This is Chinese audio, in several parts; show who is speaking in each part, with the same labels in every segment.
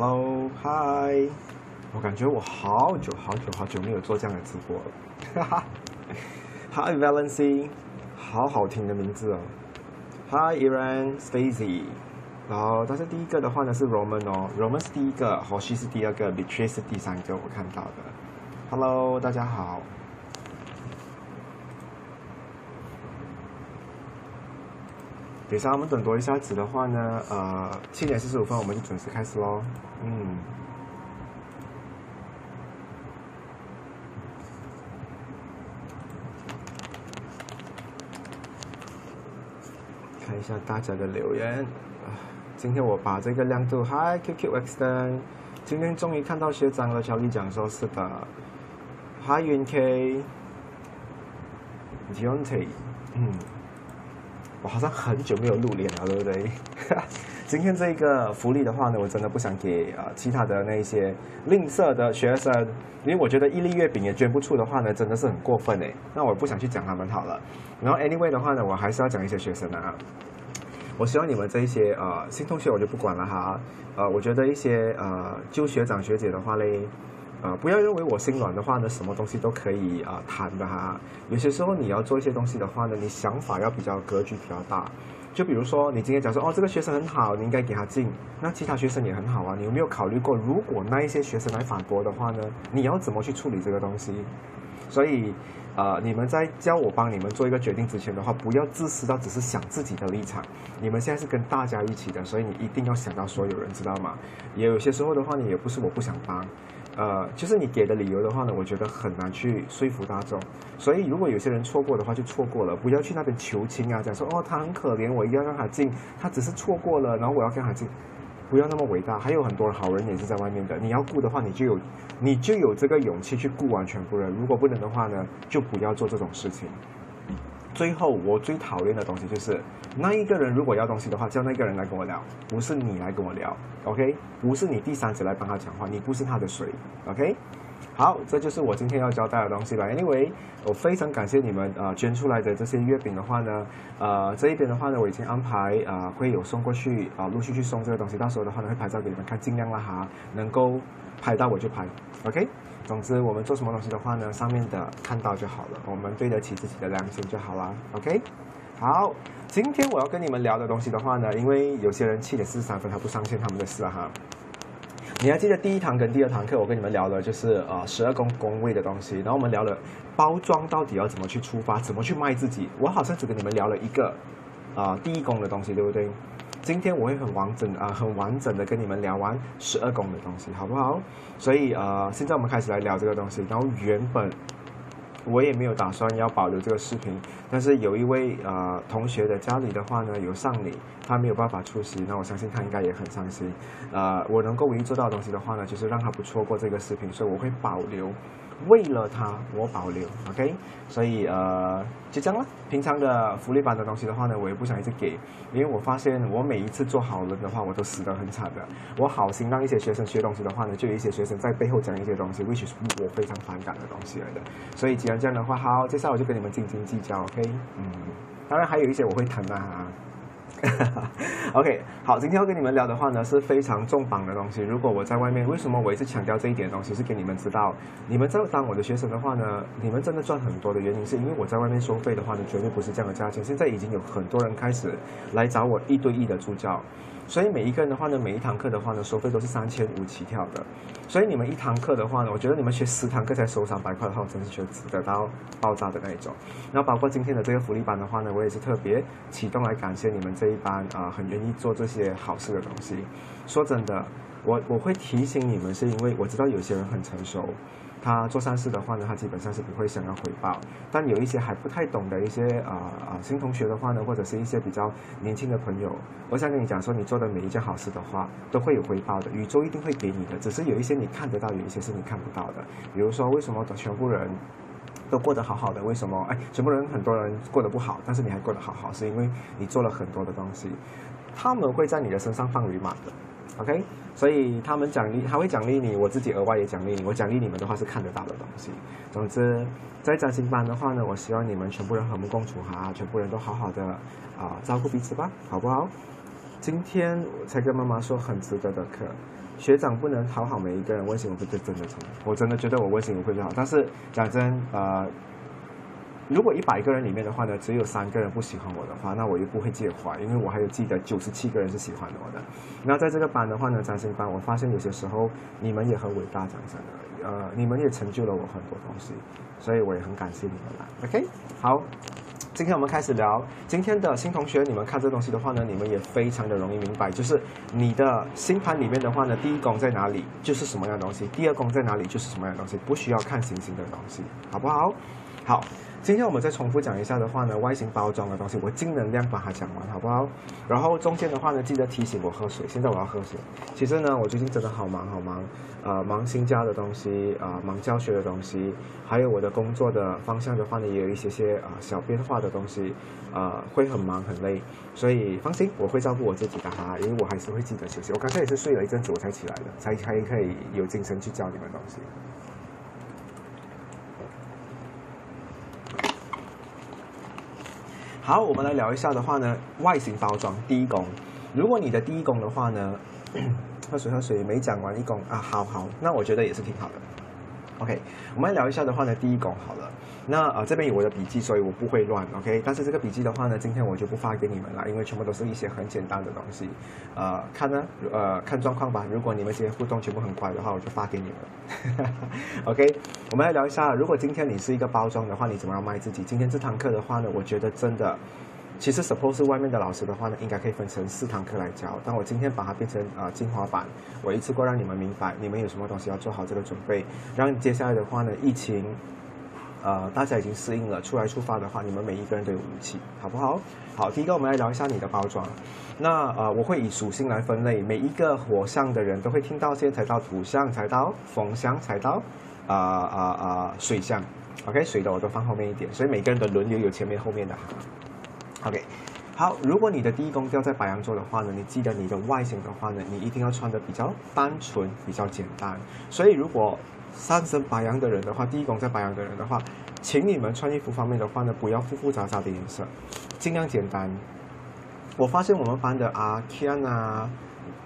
Speaker 1: Hello，Hi，我感觉我好久好久好久没有做这样的直播了，哈哈。Hi Valency，好好听的名字哦。Hi Iran，Stacy，然后但是第一个的话呢是 Roman 哦，Roman 是第一个，，Hoshi 是第二个，Beatrice 是第三个，我看到的。Hello，大家好。等一下，我们等多一下子的话呢，呃，七点四十五分我们就准时开始喽。嗯。看一下大家的留言啊，今天我把这个亮度，Hi QQ X 灯，今天终于看到学长了，小李讲说是的，Hi 云 K，Jonty，嗯。我好像很久没有露脸了，对不对？今天这个福利的话呢，我真的不想给啊其他的那些吝啬的学生，因为我觉得一粒月饼也捐不出的话呢，真的是很过分哎。那我不想去讲他们好了。然后 anyway 的话呢，我还是要讲一些学生啊。我希望你们这一些呃新同学我就不管了哈。呃，我觉得一些呃旧学长学姐的话嘞。啊，不要认为我心软的话呢，什么东西都可以啊谈的哈。有些时候你要做一些东西的话呢，你想法要比较格局比较大。就比如说，你今天讲说哦，这个学生很好，你应该给他进。那其他学生也很好啊，你有没有考虑过，如果那一些学生来反驳的话呢，你要怎么去处理这个东西？所以，呃，你们在叫我帮你们做一个决定之前的话，不要自私到只是想自己的立场。你们现在是跟大家一起的，所以你一定要想到所有人，知道吗？也有些时候的话呢，也不是我不想帮。呃，就是你给的理由的话呢，我觉得很难去说服大众。所以如果有些人错过的话，就错过了，不要去那边求情啊，讲说哦他很可怜，我一定要让他进，他只是错过了，然后我要跟他进，不要那么伟大。还有很多好人也是在外面的，你要顾的话，你就有你就有这个勇气去顾完全部人。如果不能的话呢，就不要做这种事情。最后，我最讨厌的东西就是，那一个人如果要东西的话，叫那个人来跟我聊，不是你来跟我聊，OK？不是你第三者来帮他讲话，你不是他的谁，OK？好，这就是我今天要交代的东西了。Anyway，我非常感谢你们啊捐出来的这些月饼的话呢，呃，这一边的话呢，我已经安排啊会有送过去啊，陆续去送这个东西，到时候的话呢会拍照给你们看，尽量啦哈，能够拍到我就拍，OK？总之，我们做什么东西的话呢，上面的看到就好了，我们对得起自己的良心就好了。OK，好，今天我要跟你们聊的东西的话呢，因为有些人七点四十三分他不上线，他们的事哈。你还记得第一堂跟第二堂课，我跟你们聊的就是呃十二宫宫位的东西，然后我们聊了包装到底要怎么去出发，怎么去卖自己。我好像只跟你们聊了一个啊第一宫的东西，对不对？今天我会很完整啊，很完整的跟你们聊完十二宫的东西，好不好？所以呃，现在我们开始来聊这个东西。然后原本我也没有打算要保留这个视频，但是有一位呃同学的家里的话呢有丧礼，他没有办法出席，那我相信他应该也很伤心。呃，我能够唯一做到的东西的话呢，就是让他不错过这个视频，所以我会保留。为了他，我保留，OK，所以呃，就这样了。平常的福利版的东西的话呢，我也不想一直给，因为我发现我每一次做好人的话，我都死得很惨的。我好心让一些学生学东西的话呢，就有一些学生在背后讲一些东西，which is 我非常反感的东西来的。所以既然这样的话，好，接下来我就跟你们斤斤计较，OK，嗯，当然还有一些我会疼啊。OK，好，今天要跟你们聊的话呢是非常重磅的东西。如果我在外面，为什么我一直强调这一点东西？是给你们知道，你们在当我的学生的话呢，你们真的赚很多的原因，是因为我在外面收费的话呢，绝对不是这样的价钱。现在已经有很多人开始来找我一对一的助教。所以每一个人的话呢，每一堂课的话呢，收费都是三千五起跳的。所以你们一堂课的话呢，我觉得你们学十堂课才收三百块的话，我真是觉得值得到爆炸的那一种。然后包括今天的这个福利班的话呢，我也是特别启动来感谢你们这一班啊，很愿意做这些好事的东西。说真的，我我会提醒你们，是因为我知道有些人很成熟。他做善事的话呢，他基本上是不会想要回报。但有一些还不太懂的一些啊啊新同学的话呢，或者是一些比较年轻的朋友，我想跟你讲说，你做的每一件好事的话，都会有回报的，宇宙一定会给你的。只是有一些你看得到，有一些是你看不到的。比如说，为什么全部人都过得好好的？为什么哎，全部人很多人过得不好，但是你还过得好好，是因为你做了很多的东西，他们会在你的身上放驴马的。OK，所以他们奖励，他会奖励你，我自己额外也奖励你。我奖励你们的话是看得到的东西。总之，在占星班的话呢，我希望你们全部人和睦共处哈，全部人都好好的啊照顾彼此吧，好不好？今天我才跟妈妈说很值得的课，学长不能讨好每一个人，问心无愧是真的错。我真的觉得我问心无愧就好。但是讲真，呃，如果一百个人里面的话呢，只有三个人不喜欢我的话，那我又不会介怀，因为我还有记得九十七个人是喜欢我的。那在这个班的话呢，占星班，我发现有些时候你们也很伟大，讲真的，呃，你们也成就了我很多东西，所以我也很感谢你们啦。OK，好。今天我们开始聊今天的新同学，你们看这东西的话呢，你们也非常的容易明白，就是你的星盘里面的话呢，第一宫在哪里就是什么样的东西，第二宫在哪里就是什么样的东西，不需要看星星的东西，好不好？好。今天我们再重复讲一下的话呢，外形包装的东西，我尽能量把它讲完，好不好？然后中间的话呢，记得提醒我喝水。现在我要喝水。其实呢，我最近真的好忙好忙，呃，忙新家的东西，啊，忙教学的东西，还有我的工作的方向的话呢，也有一些些啊小变化的东西，啊，会很忙很累。所以放心，我会照顾我自己的哈，因为我还是会记得休息。我刚才也是睡了一阵子，我才起来的，才才可以有精神去教你们东西。好，我们来聊一下的话呢，外形包装第一宫。如果你的第一宫的话呢，喝水喝水没讲完一宫啊，好好，那我觉得也是挺好的。OK，我们来聊一下的话呢，第一宫好了。那呃这边有我的笔记，所以我不会乱，OK。但是这个笔记的话呢，今天我就不发给你们了，因为全部都是一些很简单的东西。呃，看呢，呃看状况吧。如果你们今天互动全部很乖的话，我就发给你们。OK，我们来聊一下，如果今天你是一个包装的话，你怎么样卖自己？今天这堂课的话呢，我觉得真的，其实 suppose 外面的老师的话呢，应该可以分成四堂课来教。但我今天把它变成呃精华版，我一次过让你们明白，你们有什么东西要做好这个准备，让接下来的话呢，疫情。呃，大家已经适应了，出来出发的话，你们每一个人都有武器，好不好？好，第一个我们来聊一下你的包装。那呃，我会以属性来分类，每一个火象的人都会听到，现在才到土象，才到风象，才到啊啊啊水象。OK，水的我都放后面一点，所以每个人的轮流有前面后面的。OK，好，如果你的第一宫掉在白羊座的话呢，你记得你的外形的话呢，你一定要穿的比较单纯，比较简单。所以如果上升白羊的人的话，第一宫在白羊的人的话，请你们穿衣服方面的话呢，不要复复杂杂的颜色，尽量简单。我发现我们班的阿 Ken 啊，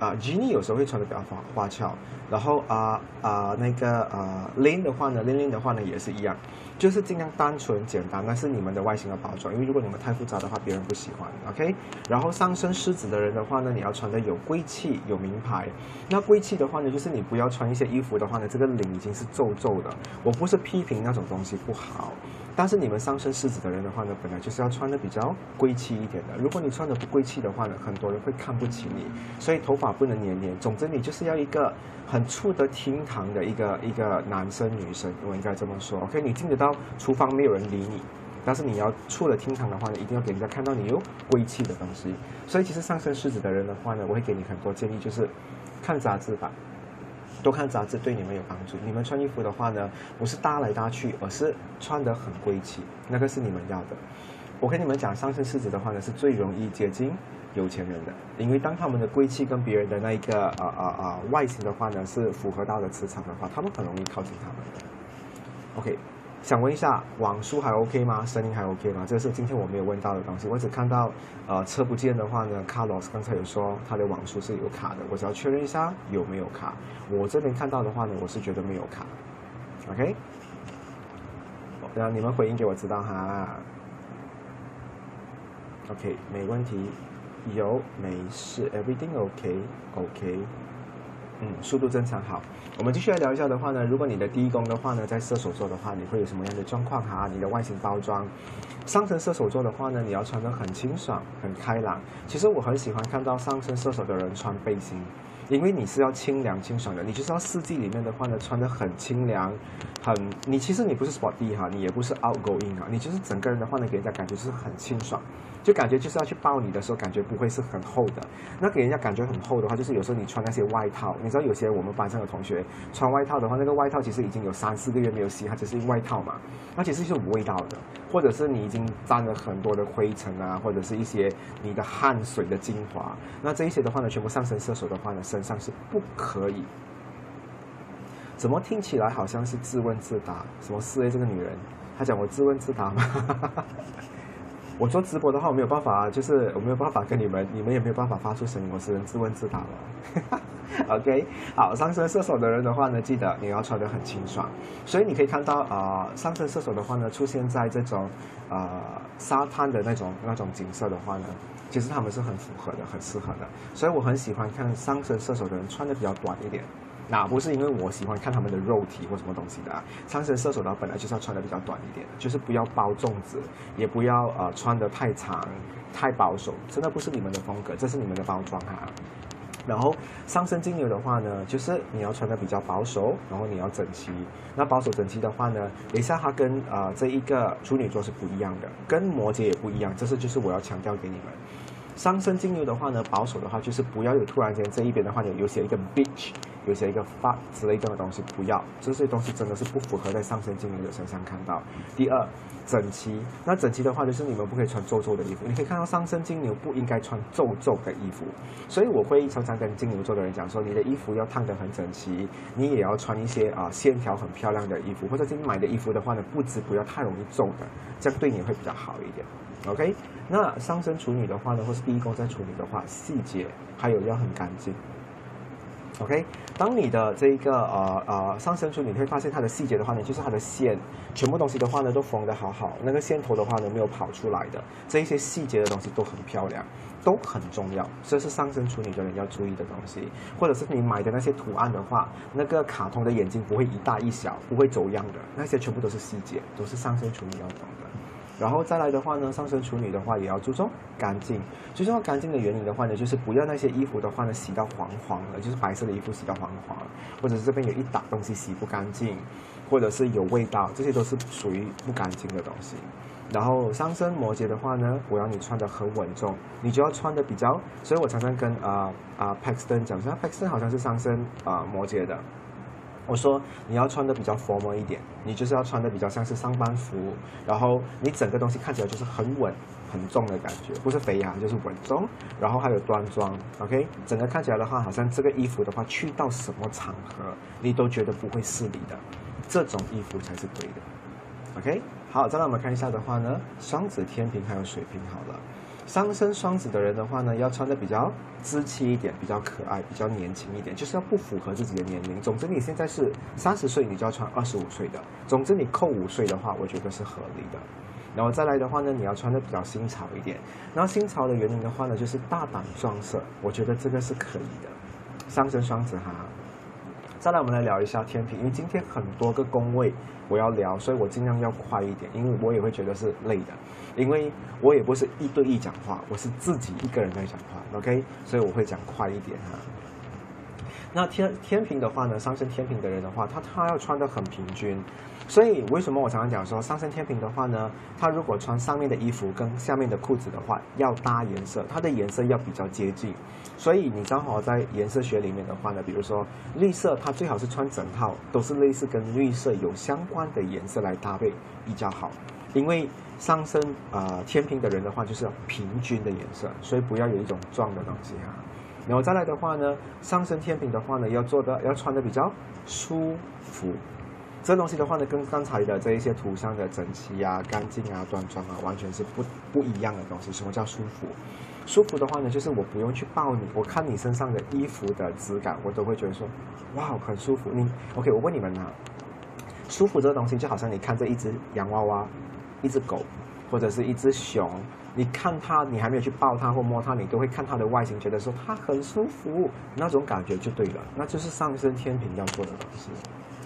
Speaker 1: 啊 Jenny 有时候会穿的比较花花俏，然后啊啊那个啊 Lin 的话呢，Lin Lin 的话呢也是一样。就是尽量单纯简单，那是你们的外形的包装。因为如果你们太复杂的话，别人不喜欢。OK，然后上身狮子的人的话呢，你要穿的有贵气、有名牌。那贵气的话呢，就是你不要穿一些衣服的话呢，这个领已经是皱皱的。我不是批评那种东西不好。但是你们上升狮子的人的话呢，本来就是要穿的比较贵气一点的。如果你穿的不贵气的话呢，很多人会看不起你。所以头发不能黏黏。总之，你就是要一个很出得厅堂的一个一个男生女生，我应该这么说。OK，你进得到厨房没有人理你，但是你要出了厅堂的话呢，一定要给人家看到你有贵气的东西。所以其实上升狮子的人的话呢，我会给你很多建议，就是看杂志吧。多看杂志对你们有帮助。你们穿衣服的话呢，不是搭来搭去，而是穿得很贵气，那个是你们要的。我跟你们讲，上升狮子的话呢，是最容易接近有钱人的，因为当他们的贵气跟别人的那一个啊啊啊外形的话呢，是符合到的磁场的话，他们很容易靠近他们的。OK。想问一下，网速还 OK 吗？声音还 OK 吗？这是今天我没有问到的东西。我只看到，呃，车不见的话呢，Carlos 刚才有说他的网速是有卡的，我只要确认一下有没有卡。我这边看到的话呢，我是觉得没有卡。OK，那你们回应给我知道哈。OK，没问题，有没事，Everything OK，OK。嗯，速度正常好。我们继续来聊一下的话呢，如果你的第一宫的话呢，在射手座的话，你会有什么样的状况哈？你的外形包装，上升射手座的话呢，你要穿的很清爽、很开朗。其实我很喜欢看到上升射手的人穿背心，因为你是要清凉清爽的，你就是要四季里面的话呢，穿的很清凉，很你其实你不是 sporty 哈，你也不是 outgoing 啊，你就是整个人的话呢，给人家感觉就是很清爽。就感觉就是要去抱你的时候，感觉不会是很厚的。那给人家感觉很厚的话，就是有时候你穿那些外套，你知道有些我们班上的同学穿外套的话，那个外套其实已经有三四个月没有洗，它只是外套嘛，那其实是有味道的。或者是你已经沾了很多的灰尘啊，或者是一些你的汗水的精华，那这一些的话呢，全部上身射手的话呢，身上是不可以。怎么听起来好像是自问自答？什么四 A 这个女人，她讲我自问自答吗？我做直播的话，我没有办法，就是我没有办法跟你们，你们也没有办法发出声音，我只能自问自答了。OK，好，上升射手的人的话呢，记得你要穿得很清爽。所以你可以看到啊，上升射手的话呢，出现在这种呃沙滩的那种那种景色的话呢，其实他们是很符合的，很适合的。所以我很喜欢看上升射手的人穿的比较短一点。那不是因为我喜欢看他们的肉体或什么东西的，上升射手呢本来就是要穿的比较短一点，就是不要包粽子，也不要呃穿的太长、太保守，真的不是你们的风格，这是你们的包装哈。然后上升金牛的话呢，就是你要穿的比较保守，然后你要整齐。那保守整齐的话呢，等一下它跟呃这一个处女座是不一样的，跟摩羯也不一样，这是就是我要强调给你们。上升金牛的话呢，保守的话就是不要有突然间这一边的话呢有写一个 bitch，有写一个 fuck 之类这样的东西，不要这些东西真的是不符合在上升金牛的身上看到。第二，整齐，那整齐的话就是你们不可以穿皱皱的衣服，你可以看到上升金牛不应该穿皱皱的衣服，所以我会常常跟金牛座的人讲说，你的衣服要烫得很整齐，你也要穿一些啊线条很漂亮的衣服，或者是你买的衣服的话呢，布置不要太容易皱的，这样对你会比较好一点。OK，那上升处女的话呢，或是第一宫在处女的话，细节还有要很干净。OK，当你的这一个呃呃上升处女，你会发现它的细节的话呢，就是它的线，全部东西的话呢都缝得好好，那个线头的话呢没有跑出来的，这一些细节的东西都很漂亮，都很重要，这是上升处女的人要注意的东西。或者是你买的那些图案的话，那个卡通的眼睛不会一大一小，不会走样的，那些全部都是细节，都是上升处女要懂。然后再来的话呢，上升处女的话也要注重干净。最重要干净的原因的话呢，就是不要那些衣服的话呢洗到黄黄的，就是白色的衣服洗到黄黄，或者是这边有一打东西洗不干净，或者是有味道，这些都是属于不干净的东西。然后上升摩羯的话呢，我要你穿的很稳重，你就要穿的比较。所以我常常跟啊啊 Paxton 讲说，Paxton 好像是上升啊摩羯的。我说你要穿的比较 formal 一点，你就是要穿的比较像是上班服，然后你整个东西看起来就是很稳、很重的感觉，不是肥羊就是稳重，然后还有端庄，OK，整个看起来的话，好像这个衣服的话，去到什么场合你都觉得不会失礼的，这种衣服才是对的，OK，好，再来我们看一下的话呢，双子、天平还有水瓶，好了。上升双子的人的话呢，要穿的比较稚气一点，比较可爱，比较年轻一点，就是要不符合自己的年龄。总之你现在是三十岁，你就要穿二十五岁的。总之你扣五岁的话，我觉得是合理的。然后再来的话呢，你要穿的比较新潮一点。然后新潮的原因的话呢，就是大胆撞色，我觉得这个是可以的。上升双子哈。再来我们来聊一下天平，因为今天很多个宫位我要聊，所以我尽量要快一点，因为我也会觉得是累的。因为我也不是一对一讲话，我是自己一个人在讲话，OK，所以我会讲快一点哈。那天天平的话呢，上升天平的人的话，他他要穿的很平均，所以为什么我常常讲说上升天平的话呢，他如果穿上面的衣服跟下面的裤子的话，要搭颜色，它的颜色要比较接近。所以你刚好在颜色学里面的话呢，比如说绿色，它最好是穿整套都是类似跟绿色有相关的颜色来搭配比较好，因为。上升啊，天平的人的话就是要平均的颜色，所以不要有一种撞的东西哈。然后再来的话呢，上升天平的话呢，要做的要穿的比较舒服。这东西的话呢，跟刚才的这一些图上的整齐啊、干净啊、端庄啊，完全是不不一样的东西。什么叫舒服？舒服的话呢，就是我不用去抱你，我看你身上的衣服的质感，我都会觉得说，哇，很舒服。你 OK？我问你们啊，舒服这个东西就好像你看这一只洋娃娃。一只狗，或者是一只熊，你看它，你还没有去抱它或摸它，你都会看它的外形，觉得说它很舒服，那种感觉就对了，那就是上升天平要做的东西。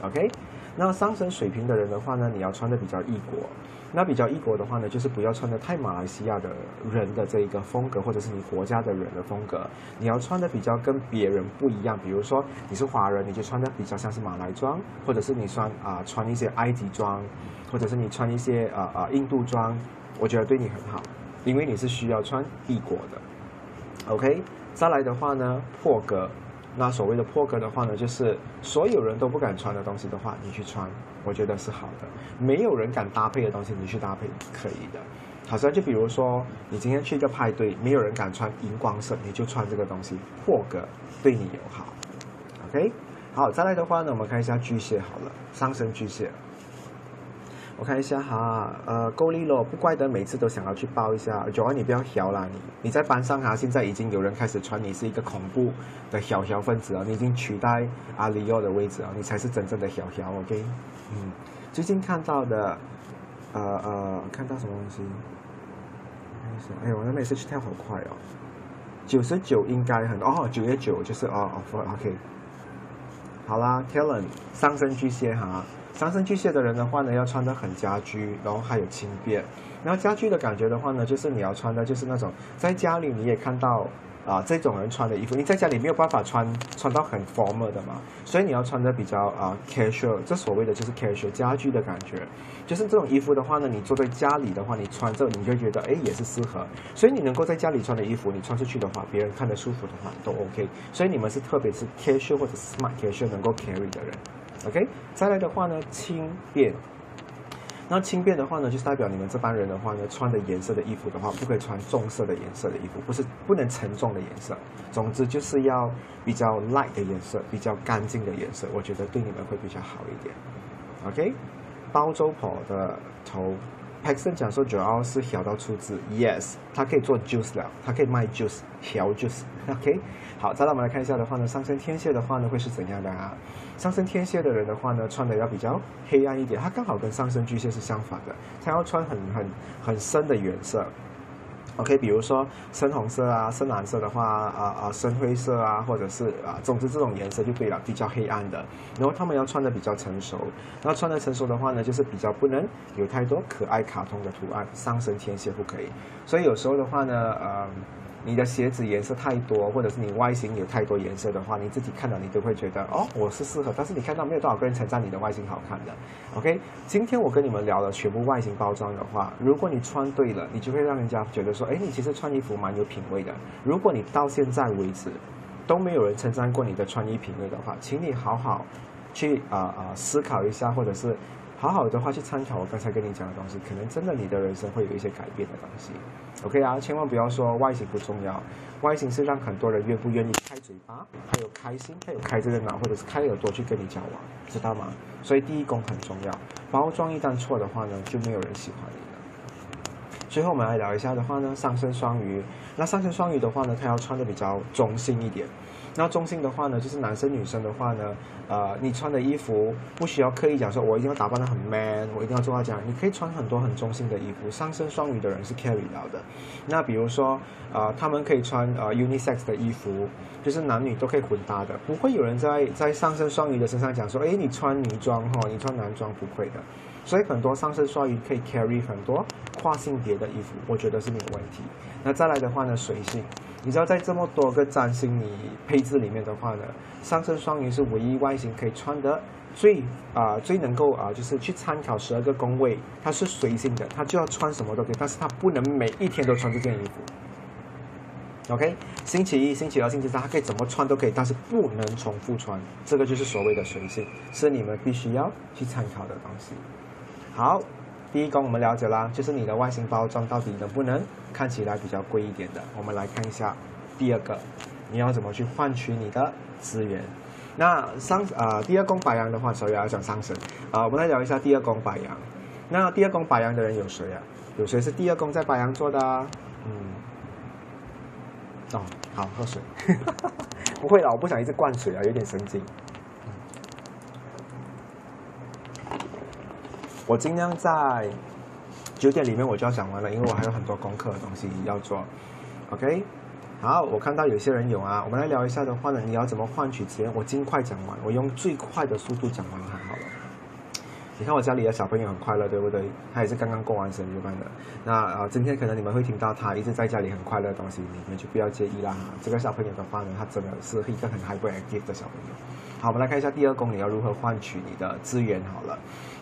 Speaker 1: OK，那上升水平的人的话呢，你要穿的比较异国。那比较异国的话呢，就是不要穿的太马来西亚的人的这一个风格，或者是你国家的人的风格。你要穿的比较跟别人不一样，比如说你是华人，你就穿的比较像是马来装，或者是你穿啊穿一些埃及装，或者是你穿一些啊啊印度装，我觉得对你很好，因为你是需要穿异国的。OK，再来的话呢，破格。那所谓的破格的话呢，就是所有人都不敢穿的东西的话，你去穿，我觉得是好的。没有人敢搭配的东西，你去搭配可以的。好像就比如说，你今天去一个派对，没有人敢穿荧光色，你就穿这个东西，破格对你友好。OK，好，再来的话呢，我们看一下巨蟹好了，上升巨蟹。我看一下哈，呃，够力了，不怪得每次都想要去抱一下。九安，你不要小啦，你你在班上哈，现在已经有人开始传你是一个恐怖的小小分子啊，你已经取代阿里奥的位置啊，你才是真正的小小，OK？嗯，最近看到的，呃呃，看到什么东西？哎呦，我那每次去跳好快哦，九十九应该很哦，九月九就是哦哦，OK。好啦，Kellen，上升巨蟹哈。上升巨蟹的人的话呢，要穿的很家居，然后还有轻便。然后家居的感觉的话呢，就是你要穿的就是那种在家里你也看到啊这种人穿的衣服，你在家里没有办法穿穿到很 formal 的嘛，所以你要穿的比较啊 casual，这所谓的就是 casual 家居的感觉。就是这种衣服的话呢，你坐在家里的话，你穿这你就觉得哎也是适合。所以你能够在家里穿的衣服，你穿出去的话，别人看得舒服的话都 OK。所以你们是特别是 casual 或者 smart casual 能够 carry 的人。OK，再来的话呢，轻便。那轻便的话呢，就是代表你们这班人的话呢，穿的颜色的衣服的话，不可以穿重色的颜色的衣服，不是不能沉重的颜色。总之就是要比较 light 的颜色，比较干净的颜色，我觉得对你们会比较好一点。OK，包租婆的头。Paxton 讲说主要是小到出资，Yes，它可以做 juice 了，它可以卖 juice，调 juice，OK。好，再来我们来看一下的话呢，上升天蝎的话呢会是怎样的啊？上升天蝎的人的话呢，穿的要比较黑暗一点，他刚好跟上升巨蟹是相反的，他要穿很很很深的颜色。OK，比如说深红色啊，深蓝色的话，啊啊，深灰色啊，或者是啊，总之这种颜色就对了，比较黑暗的。然后他们要穿的比较成熟，那穿的成熟的话呢，就是比较不能有太多可爱卡通的图案，上升天蝎不可以。所以有时候的话呢，呃。你的鞋子颜色太多，或者是你外形有太多颜色的话，你自己看到你都会觉得哦，我是适合。但是你看到没有多少个人称赞你的外形好看的。OK，今天我跟你们聊的全部外形包装的话，如果你穿对了，你就会让人家觉得说，哎，你其实穿衣服蛮有品味的。如果你到现在为止都没有人称赞过你的穿衣品味的话，请你好好去啊啊思考一下，或者是。好好的话去参考我刚才跟你讲的东西，可能真的你的人生会有一些改变的东西。OK 啊，千万不要说外形不重要，外形是让很多人愿不愿意开嘴巴，还有开心，还有开这个脑或者是开耳朵去跟你交往，知道吗？所以第一功很重要，包装一旦错的话呢，就没有人喜欢你了。最后我们来聊一下的话呢，上升双鱼，那上升双鱼的话呢，他要穿的比较中性一点。那中性的话呢，就是男生女生的话呢，呃，你穿的衣服不需要刻意讲说，我一定要打扮的很 man，我一定要做到这样。你可以穿很多很中性的衣服。上身双鱼的人是 carry 到的。那比如说，呃，他们可以穿呃 unisex 的衣服，就是男女都可以混搭的，不会有人在在上身双鱼的身上讲说，哎，你穿女装哈，你穿男装不会的。所以很多上身双鱼可以 carry 很多跨性别的衣服，我觉得是没有问题。那再来的话呢，随性。你知道在这么多个占星你配置里面的话呢，上升双鱼是唯一外形可以穿的最啊最能够啊就是去参考十二个宫位，它是随性的，它就要穿什么都可以，但是它不能每一天都穿这件衣服。OK，星期一、星期二、星期三，它可以怎么穿都可以，但是不能重复穿，这个就是所谓的随性，是你们必须要去参考的东西。好。第一宫我们了解啦，就是你的外形包装到底能不能看起来比较贵一点的。我们来看一下第二个，你要怎么去换取你的资源？那上啊，第二宫白羊的话，所以要讲上升啊。我们来聊一下第二宫白羊。那第二宫白羊的人有谁啊？有谁是第二宫在白羊座的啊？嗯，哦，好，喝水。不会了，我不想一直灌水啊，有点神经。我尽量在九点里面我就要讲完了，因为我还有很多功课的东西要做。OK，好，我看到有些人有啊，我们来聊一下的话呢，你要怎么换取资源？我尽快讲完，我用最快的速度讲完它好了。你看我家里的小朋友很快乐，对不对？他也是刚刚过完生日班的。那啊，今天可能你们会听到他一直在家里很快乐的东西，你们就不要介意啦。这个小朋友的话呢，他真的是一个很 hyperactive 的小朋友。好，我们来看一下第二宫你要如何换取你的资源好了。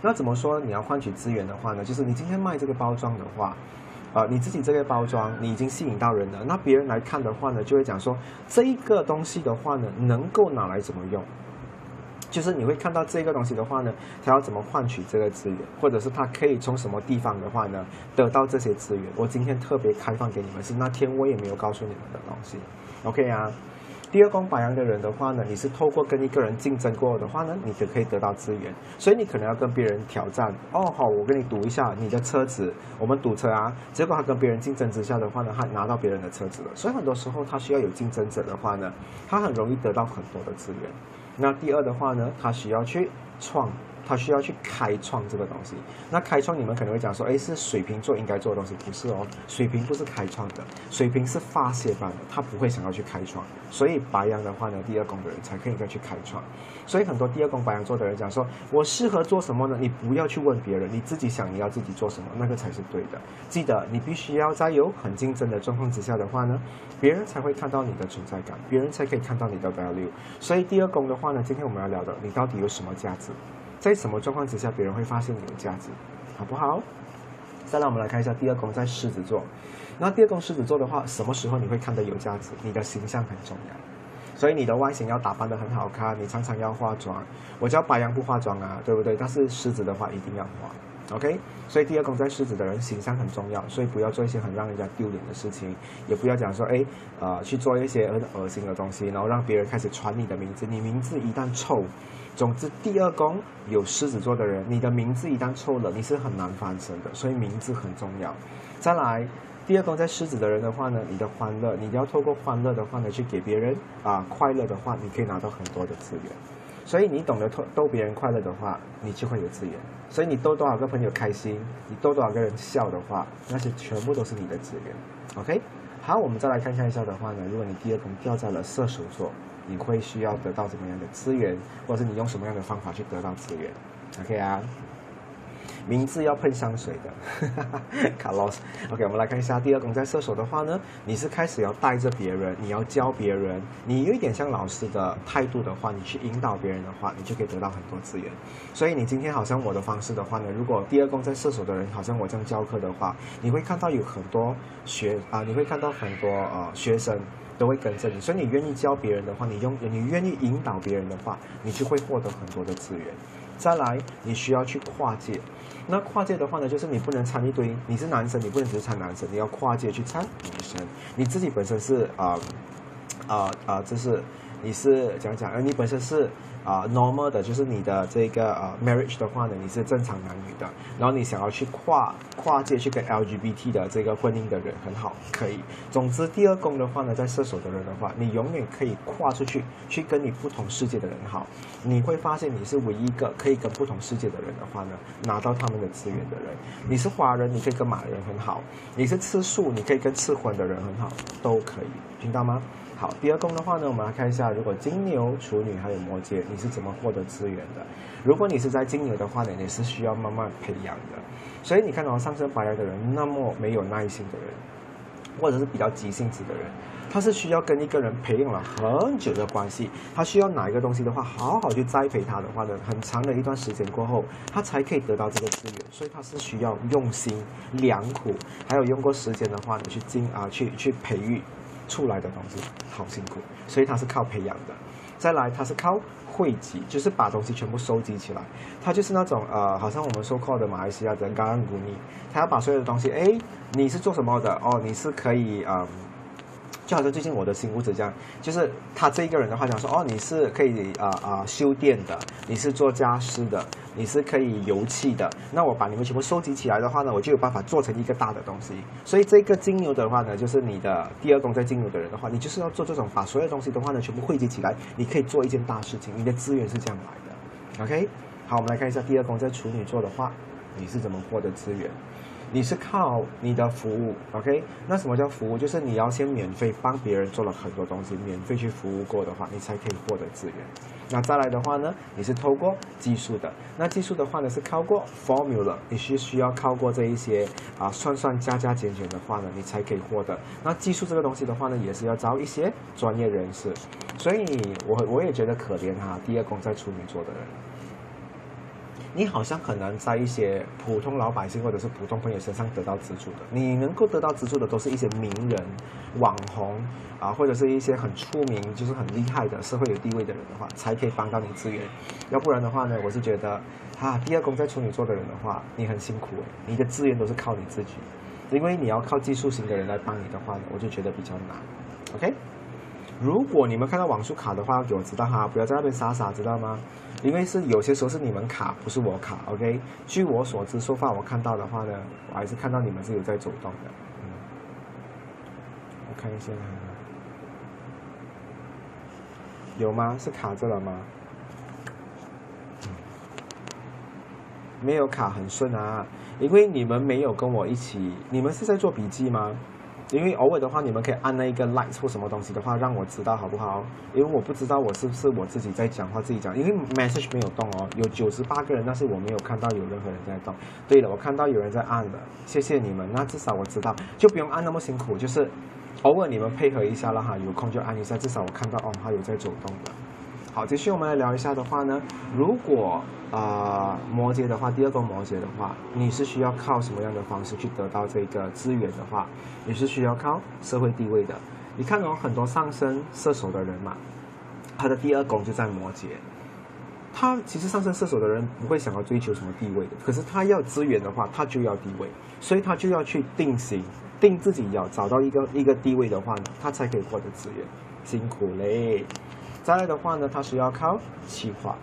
Speaker 1: 那怎么说？你要换取资源的话呢？就是你今天卖这个包装的话，啊，你自己这个包装你已经吸引到人了，那别人来看的话呢，就会讲说这一个东西的话呢，能够拿来怎么用？就是你会看到这个东西的话呢，他要怎么换取这个资源，或者是他可以从什么地方的话呢得到这些资源？我今天特别开放给你们，是那天我也没有告诉你们的东西。OK 啊。第二宫白羊的人的话呢，你是透过跟一个人竞争过的话呢，你就可以得到资源，所以你可能要跟别人挑战。哦，好，我跟你赌一下你的车子，我们堵车啊。结果他跟别人竞争之下的话呢，他拿到别人的车子了。所以很多时候他需要有竞争者的话呢，他很容易得到很多的资源。那第二的话呢，他需要去创。他需要去开创这个东西。那开创，你们可能会讲说，哎，是水瓶座应该做的东西，不是哦。水瓶不是开创的，水瓶是发泄般的，他不会想要去开创。所以白羊的话呢，第二宫的人才可以应该去开创。所以很多第二宫白羊座的人讲说，我适合做什么呢？你不要去问别人，你自己想你要自己做什么，那个才是对的。记得你必须要在有很竞争的状况之下的话呢，别人才会看到你的存在感，别人才可以看到你的 value。所以第二宫的话呢，今天我们要聊的，你到底有什么价值？在什么状况之下，别人会发现你的价值，好不好？再来，我们来看一下第二宫在狮子座。那第二宫狮子座的话，什么时候你会看得有价值？你的形象很重要，所以你的外形要打扮得很好看，你常常要化妆。我叫白羊不化妆啊，对不对？但是狮子的话一定要化，OK？所以第二宫在狮子的人形象很重要，所以不要做一些很让人家丢脸的事情，也不要讲说，哎，呃，去做一些很恶心的东西，然后让别人开始传你的名字。你名字一旦臭。总之，第二宫有狮子座的人，你的名字一旦错了，你是很难翻身的，所以名字很重要。再来，第二宫在狮子的人的话呢，你的欢乐，你要透过欢乐的话呢，去给别人啊快乐的话，你可以拿到很多的资源。所以你懂得逗逗别人快乐的话，你就会有资源。所以你逗多少个朋友开心，你逗多少个人笑的话，那些全部都是你的资源。OK，好，我们再来看看一下的话呢，如果你第二宫掉在了射手座。你会需要得到什么样的资源，或者是你用什么样的方法去得到资源？OK 啊，名字要喷香水的，卡洛斯。OK，我们来看一下第二宫在射手的话呢，你是开始要带着别人，你要教别人，你有一点像老师的态度的话，你去引导别人的话，你就可以得到很多资源。所以你今天好像我的方式的话呢，如果第二宫在射手的人好像我这样教课的话，你会看到有很多学啊，你会看到很多呃学生。都会跟着你，所以你愿意教别人的话，你用你愿意引导别人的话，你就会获得很多的资源。再来，你需要去跨界。那跨界的话呢，就是你不能掺一堆，你是男生，你不能只是参男生，你要跨界去掺女生。你自己本身是啊啊啊，就是你是讲讲，而你本身是。啊，normal 的，就是你的这个呃 marriage 的话呢，你是正常男女的，然后你想要去跨跨界去跟 LGBT 的这个婚姻的人很好，可以。总之，第二宫的话呢，在射手的人的话，你永远可以跨出去，去跟你不同世界的人好。你会发现你是唯一一个可以跟不同世界的人的话呢，拿到他们的资源的人。你是华人，你可以跟马人很好；你是吃素，你可以跟吃荤的人很好，都可以，听到吗？好，第二宫的话呢，我们来看一下，如果金牛、处女还有摩羯，你是怎么获得资源的？如果你是在金牛的话呢，你是需要慢慢培养的。所以你看到上升白羊的人那么没有耐心的人，或者是比较急性子的人，他是需要跟一个人培养了很久的关系，他需要哪一个东西的话，好好去栽培他的话呢，很长的一段时间过后，他才可以得到这个资源。所以他是需要用心良苦，还有用过时间的话呢，去经啊去去培育。出来的东西好辛苦，所以他是靠培养的。再来，他是靠汇集，就是把东西全部收集起来。他就是那种呃，好像我们说过的马来西亚人刚刚古尼，他要把所有的东西，哎，你是做什么的？哦，你是可以嗯。就好像最近我的新屋子这样，就是他这一个人的话讲说，哦，你是可以啊啊修电的，你是做家私的，你是可以油漆的，那我把你们全部收集起来的话呢，我就有办法做成一个大的东西。所以这个金牛的话呢，就是你的第二宫在金牛的人的话，你就是要做这种把所有东西的话呢，全部汇集起来，你可以做一件大事情。你的资源是这样来的，OK？好，我们来看一下第二宫在处女座的话，你是怎么获得资源？你是靠你的服务，OK？那什么叫服务？就是你要先免费帮别人做了很多东西，免费去服务过的话，你才可以获得资源。那再来的话呢，你是透过技术的。那技术的话呢，是靠过 formula，你是需要靠过这一些啊算算加加减减的话呢，你才可以获得。那技术这个东西的话呢，也是要招一些专业人士。所以我我也觉得可怜哈，第二宫在处女座的人。你好像很难在一些普通老百姓或者是普通朋友身上得到资助的。你能够得到资助的都是一些名人、网红啊，或者是一些很出名、就是很厉害的社会有地位的人的话，才可以帮到你资源。要不然的话呢，我是觉得，啊，第二宫在处女座的人的话，你很辛苦，你的资源都是靠你自己，因为你要靠技术型的人来帮你的话呢，我就觉得比较难。OK。如果你们看到网速卡的话，给我知道哈，不要在那边傻傻，知道吗？因为是有些时候是你们卡，不是我卡，OK？据我所知，说话我看到的话呢，我还是看到你们是有在走动的。嗯，我看一下，有吗？是卡着了吗？没有卡，很顺啊。因为你们没有跟我一起，你们是在做笔记吗？因为偶尔的话，你们可以按那一个 like 或什么东西的话，让我知道好不好？因为我不知道我是不是我自己在讲话，自己讲，因为 message 没有动哦，有九十八个人，但是我没有看到有任何人在动。对了，我看到有人在按了，谢谢你们。那至少我知道，就不用按那么辛苦，就是偶尔你们配合一下了哈，有空就按一下，至少我看到哦，他有在走动的。好，继续我们来聊一下的话呢，如果啊摩羯的话，第二个摩羯的话，你是需要靠什么样的方式去得到这个资源的话，你是需要靠社会地位的。你看哦，很多上升射手的人嘛，他的第二宫就在摩羯，他其实上升射手的人不会想要追求什么地位的，可是他要资源的话，他就要地位，所以他就要去定型，定自己要找到一个一个地位的话呢，他才可以获得资源，辛苦嘞。再来的话呢，他需要靠企划，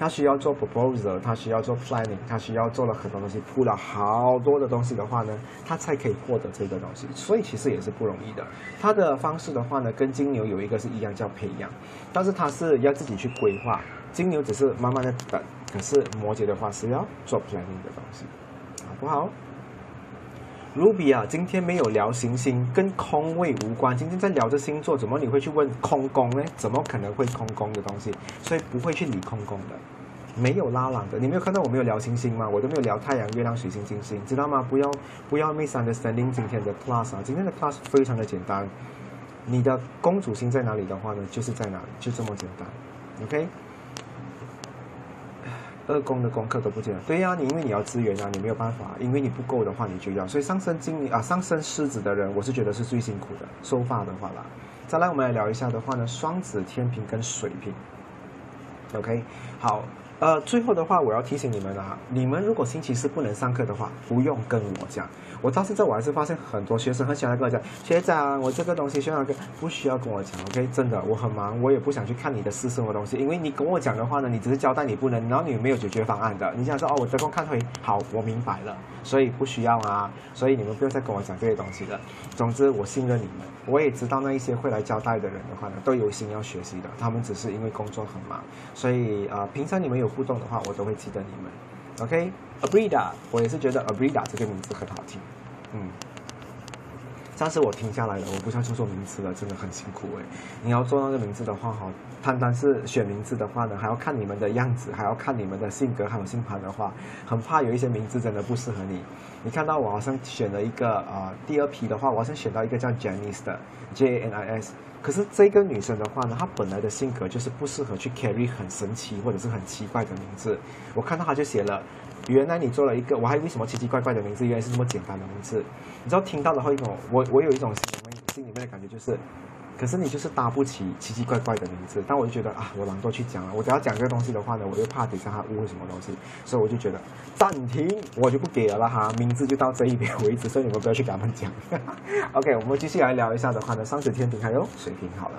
Speaker 1: 他需要做 proposal，他需要做 planning，他需要做了很多东西，铺了好多的东西的话呢，他才可以获得这个东西。所以其实也是不容易的。他的方式的话呢，跟金牛有一个是一样，叫培养，但是他是要自己去规划。金牛只是慢慢的等，可是摩羯的话是要做 planning 的东西，好不好卢比啊，今天没有聊行星，跟空位无关。今天在聊着星座，怎么你会去问空宫呢？怎么可能会空宫的东西？所以不会去理空宫的，没有拉朗的。你没有看到我没有聊星星吗？我都没有聊太阳、月亮、水星、金星，知道吗？不要不要 misunderstanding 今天的 plus 啊，今天的 plus 非常的简单。你的公主星在哪里的话呢，就是在哪里，就这么简单。OK。二宫的功课都不见了，对呀，你因为你要资源啊，你没有办法，因为你不够的话，你就要。所以上升金啊，上升狮子的人，我是觉得是最辛苦的，收发的话啦。再来，我们来聊一下的话呢，双子、天平跟水瓶。OK，好。呃，最后的话，我要提醒你们啊，你们如果星期四不能上课的话，不用跟我讲。我到现在我还是发现很多学生很喜欢跟我讲，学长，我这个东西需要跟，不需要跟我讲，OK？真的，我很忙，我也不想去看你的私生活东西，因为你跟我讲的话呢，你只是交代你不能，然后你没有解决方案的。你想说哦，我得空看回，好，我明白了，所以不需要啊，所以你们不用再跟我讲这些东西了。总之，我信任你们。我也知道那一些会来交代的人的话呢，都有心要学习的。他们只是因为工作很忙，所以啊，平常你们有互动的话，我都会记得你们。OK，Abrida，我也是觉得 Abrida 这个名字很好听。嗯，上次我听下来了，我不想去做名字了，真的很辛苦哎。你要做那个名字的话，哈，单单是选名字的话呢，还要看你们的样子，还要看你们的性格，还有星盘的话，很怕有一些名字真的不适合你。你看到我好像选了一个啊，第二批的话，我好像选到一个叫 Janice 的，J N I S。可是这个女生的话呢，她本来的性格就是不适合去 carry 很神奇或者是很奇怪的名字。我看到她就写了，原来你做了一个，我还以为什么奇奇怪怪的名字，原来是这么简单的名字。你知道听到的话一种，我我有一种心里面心里面的感觉就是。可是你就是搭不起奇奇怪怪的名字，但我就觉得啊，我懒惰去讲了。我只要讲这个东西的话呢，我又怕等下他误会什么东西，所以我就觉得暂停，我就不给了哈，名字就到这一边为止，所以你们不要去跟他们讲。OK，我们继续来聊一下的话呢，双子、天平还有水瓶好了。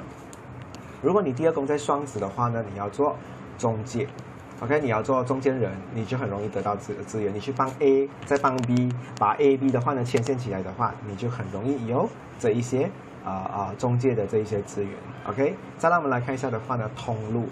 Speaker 1: 如果你第二宫在双子的话呢，你要做中介，OK，你要做中间人，你就很容易得到资资源。你去帮 A，再帮 B，把 A、B 的话呢牵线起来的话，你就很容易有这一些。啊啊，中介的这一些资源，OK。再让我们来看一下的话呢，通路，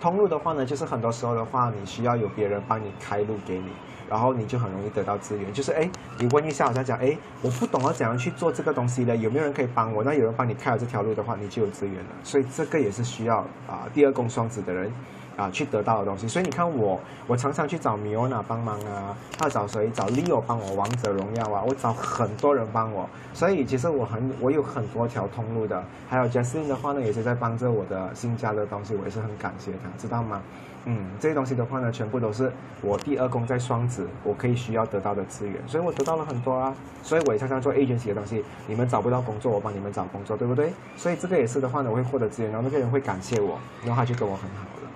Speaker 1: 通路的话呢，就是很多时候的话，你需要有别人帮你开路给你，然后你就很容易得到资源。就是哎，你问一下，好像讲哎，我不懂要怎样去做这个东西的，有没有人可以帮我？那有人帮你开了这条路的话，你就有资源了。所以这个也是需要啊，第二宫双子的人。啊，去得到的东西，所以你看我，我常常去找米欧娜帮忙啊，他找谁？找 Leo 帮我王者荣耀啊，我找很多人帮我，所以其实我很，我有很多条通路的。还有 Justin 的话呢，也是在帮着我的新家的东西，我也是很感谢他，知道吗？嗯，这些东西的话呢，全部都是我第二宫在双子，我可以需要得到的资源，所以我得到了很多啊。所以我也常常做 agency 的东西，你们找不到工作，我帮你们找工作，对不对？所以这个也是的话呢，我会获得资源，然后那个人会感谢我，然后他就跟我很好了。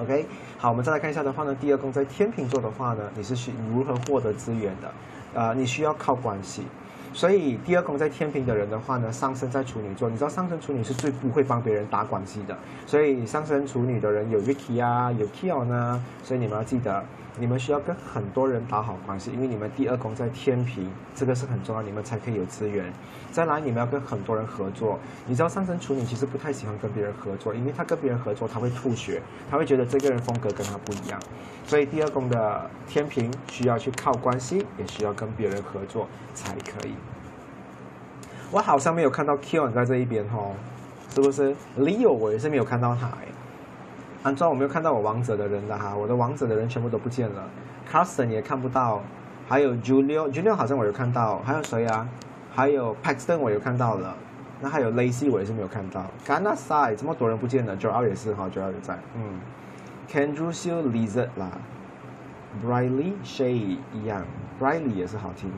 Speaker 1: OK，好，我们再来看一下的话呢，第二宫在天秤座的话呢，你是需如何获得资源的？呃，你需要靠关系。所以第二宫在天平的人的话呢，上升在处女座，你知道上升处女是最不会帮别人打关系的，所以上升处女的人有 Vicky 啊，有 Kion 呢，所以你们要记得。你们需要跟很多人打好关系，因为你们第二宫在天平，这个是很重要，你们才可以有资源。再来，你们要跟很多人合作。你知道上升处女其实不太喜欢跟别人合作，因为他跟别人合作他会吐血，他会觉得这个人风格跟他不一样。所以第二宫的天平需要去靠关系，也需要跟别人合作才可以。我好像没有看到 Kion 在这一边哦，是不是？Leo 我也是没有看到他。安装我没有看到我王者的人了哈，我的王者的人全部都不见了，Carson 也看不到，还有 Julio，Julio 好像我有看到，还有谁啊？还有 Paxton 我有看到了，那还有 Lacy 我也是没有看到，Gana Sai 这么多人不见了，Joel 也是哈，Joel 也在，嗯，Kendrusio Lizard 啦，Briley Shay 一样，Briley 也是好听，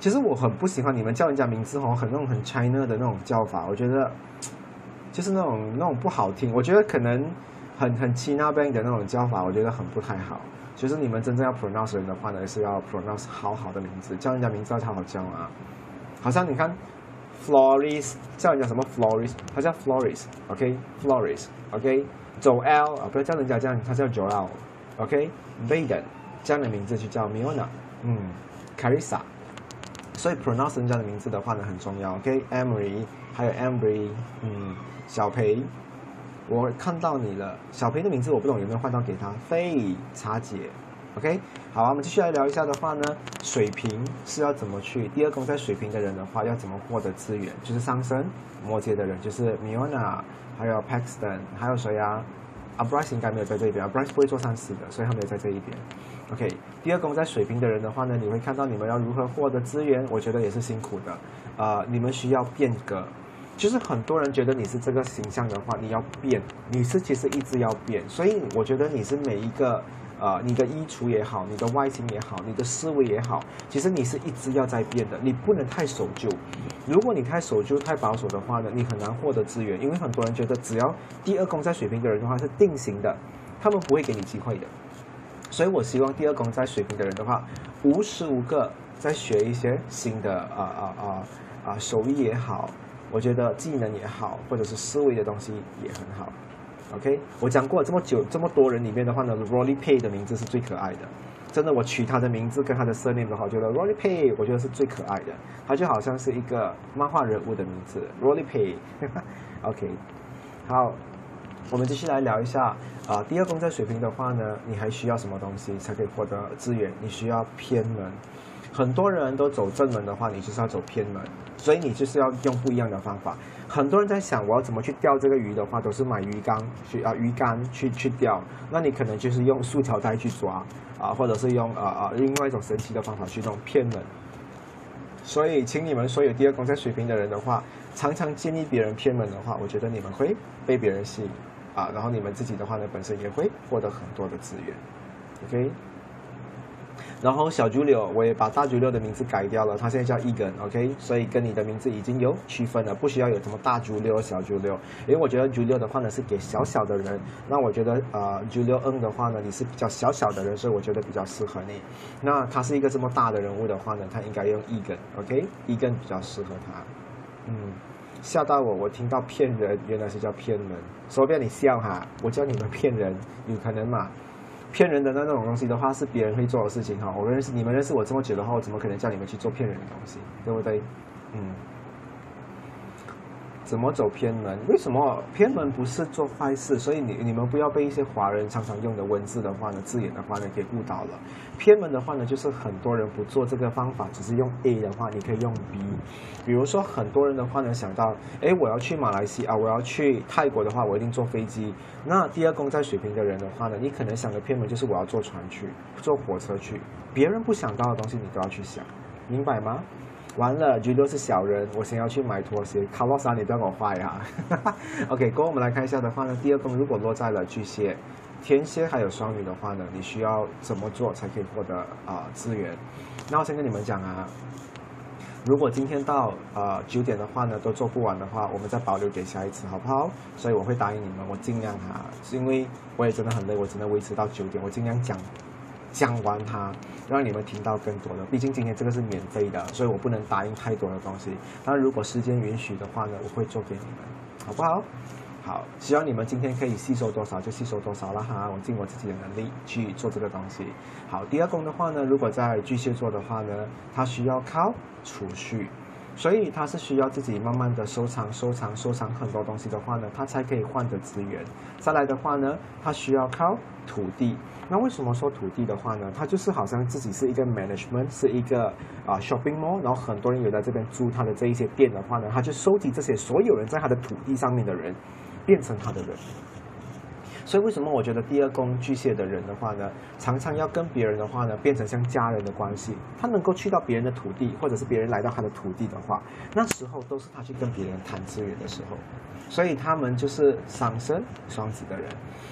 Speaker 1: 其实我很不喜欢你们叫人家名字哦，很那种很 China 的那种叫法，我觉得 就是那种那种不好听，我觉得可能。很很 China Bank 的那种叫法，我觉得很不太好。其实你们真正要 pronounce 人的话呢，是要 pronounce 好好的名字，叫人家名字要好好叫啊。好像你看，Floris 叫人家什么 Floris，他叫 Floris，OK，Floris，OK，走 L 啊，不要叫人家这样，他叫 Joel，OK，Vaden 这样的名字去叫 Miona，嗯，Carissa，所以 pronounce 人家的名字的话呢很重要，OK，Emery，还有 Embry，嗯，小培。我看到你了，小平的名字我不懂有没有换到给他？费茶姐，OK，好，我们继续来聊一下的话呢，水平是要怎么去？第二宫在水平的人的话，要怎么获得资源？就是上升摩羯的人，就是 Miona，还有 Paxton，还有谁啊？啊，Bryce 应该没有在这一边啊，Bryce 不会做善事的，所以他没有在这一边。OK，第二宫在水平的人的话呢，你会看到你们要如何获得资源，我觉得也是辛苦的，呃，你们需要变革。就是很多人觉得你是这个形象的话，你要变，你是其实一直要变，所以我觉得你是每一个，呃，你的衣橱也好，你的外形也好，你的思维也好，其实你是一直要在变的，你不能太守旧。如果你太守旧、太保守的话呢，你很难获得资源，因为很多人觉得只要第二宫在水平的人的话是定型的，他们不会给你机会的。所以我希望第二宫在水平的人的话，无时无刻在学一些新的啊啊啊啊手艺也好。我觉得技能也好，或者是思维的东西也很好。OK，我讲过这么久这么多人里面的话呢，Rolly Pay 的名字是最可爱的。真的，我取他的名字跟他的 surname 的话，觉得 Rolly Pay 我觉得是最可爱的。他就好像是一个漫画人物的名字，Rolly Pay。OK，好，我们继续来聊一下啊。第二宫在水平的话呢，你还需要什么东西才可以获得资源？你需要偏门。很多人都走正门的话，你就是要走偏门。所以你就是要用不一样的方法。很多人在想，我要怎么去钓这个鱼的话，都是买鱼缸去啊鱼竿去去钓。那你可能就是用塑条袋去抓啊，或者是用啊啊另外一种神奇的方法去弄骗人。所以，请你们所有第二宫在水平的人的话，常常建议别人骗门的话，我觉得你们会被别人吸引啊，然后你们自己的话呢，本身也会获得很多的资源。OK。然后小九六，我也把大九六的名字改掉了，他现在叫一根，OK，所以跟你的名字已经有区分了，不需要有什么大九六、小九六，因为我觉得九六的话呢是给小小的人，那我觉得呃九六 N 的话呢你是比较小小的人，所以我觉得比较适合你。那他是一个这么大的人物的话呢，他应该用一根，OK，一根比较适合他。嗯，吓到我，我听到骗人，原来是叫骗人，说不你笑哈，我叫你们骗人，有可能嘛？骗人的那那种东西的话，是别人可以做的事情哈。我认识你们认识我这么久的话，我怎么可能叫你们去做骗人的东西，对不对？嗯。怎么走偏门？为什么偏门不是做坏事？所以你你们不要被一些华人常常用的文字的话呢、字眼的话呢给误导了。偏门的话呢，就是很多人不做这个方法，只是用 A 的话，你可以用 B。比如说很多人的话呢想到，哎，我要去马来西亚，我要去泰国的话，我一定坐飞机。那第二宫在水平的人的话呢，你可能想的偏门就是我要坐船去，坐火车去。别人不想到的东西，你都要去想，明白吗？完了，绝对是小人。我先要去买拖鞋，卡洛莎，你不要给我坏哈。OK，跟我们来看一下的话呢，第二宫如果落在了巨蟹、天蝎还有双鱼的话呢，你需要怎么做才可以获得啊资源？那我先跟你们讲啊，如果今天到呃九点的话呢都做不完的话，我们再保留给下一次，好不好？所以我会答应你们，我尽量哈，是因为我也真的很累，我只能维持到九点，我尽量讲。讲完它，让你们听到更多的。毕竟今天这个是免费的，所以我不能答应太多的东西。那，如果时间允许的话呢，我会做给你们，好不好？好，希望你们今天可以吸收多少就吸收多少了哈。我尽我自己的能力去做这个东西。好，第二宫的话呢，如果在巨蟹座的话呢，它需要靠储蓄。所以他是需要自己慢慢的收藏、收藏、收藏很多东西的话呢，他才可以换得资源。再来的话呢，他需要靠土地。那为什么说土地的话呢？他就是好像自己是一个 management，是一个啊 shopping mall，然后很多人有在这边租他的这一些店的话呢，他就收集这些所有人在他的土地上面的人，变成他的人。所以为什么我觉得第二宫巨蟹的人的话呢，常常要跟别人的话呢，变成像家人的关系。他能够去到别人的土地，或者是别人来到他的土地的话，那时候都是他去跟别人谈资源的时候。所以他们就是上升双子的人。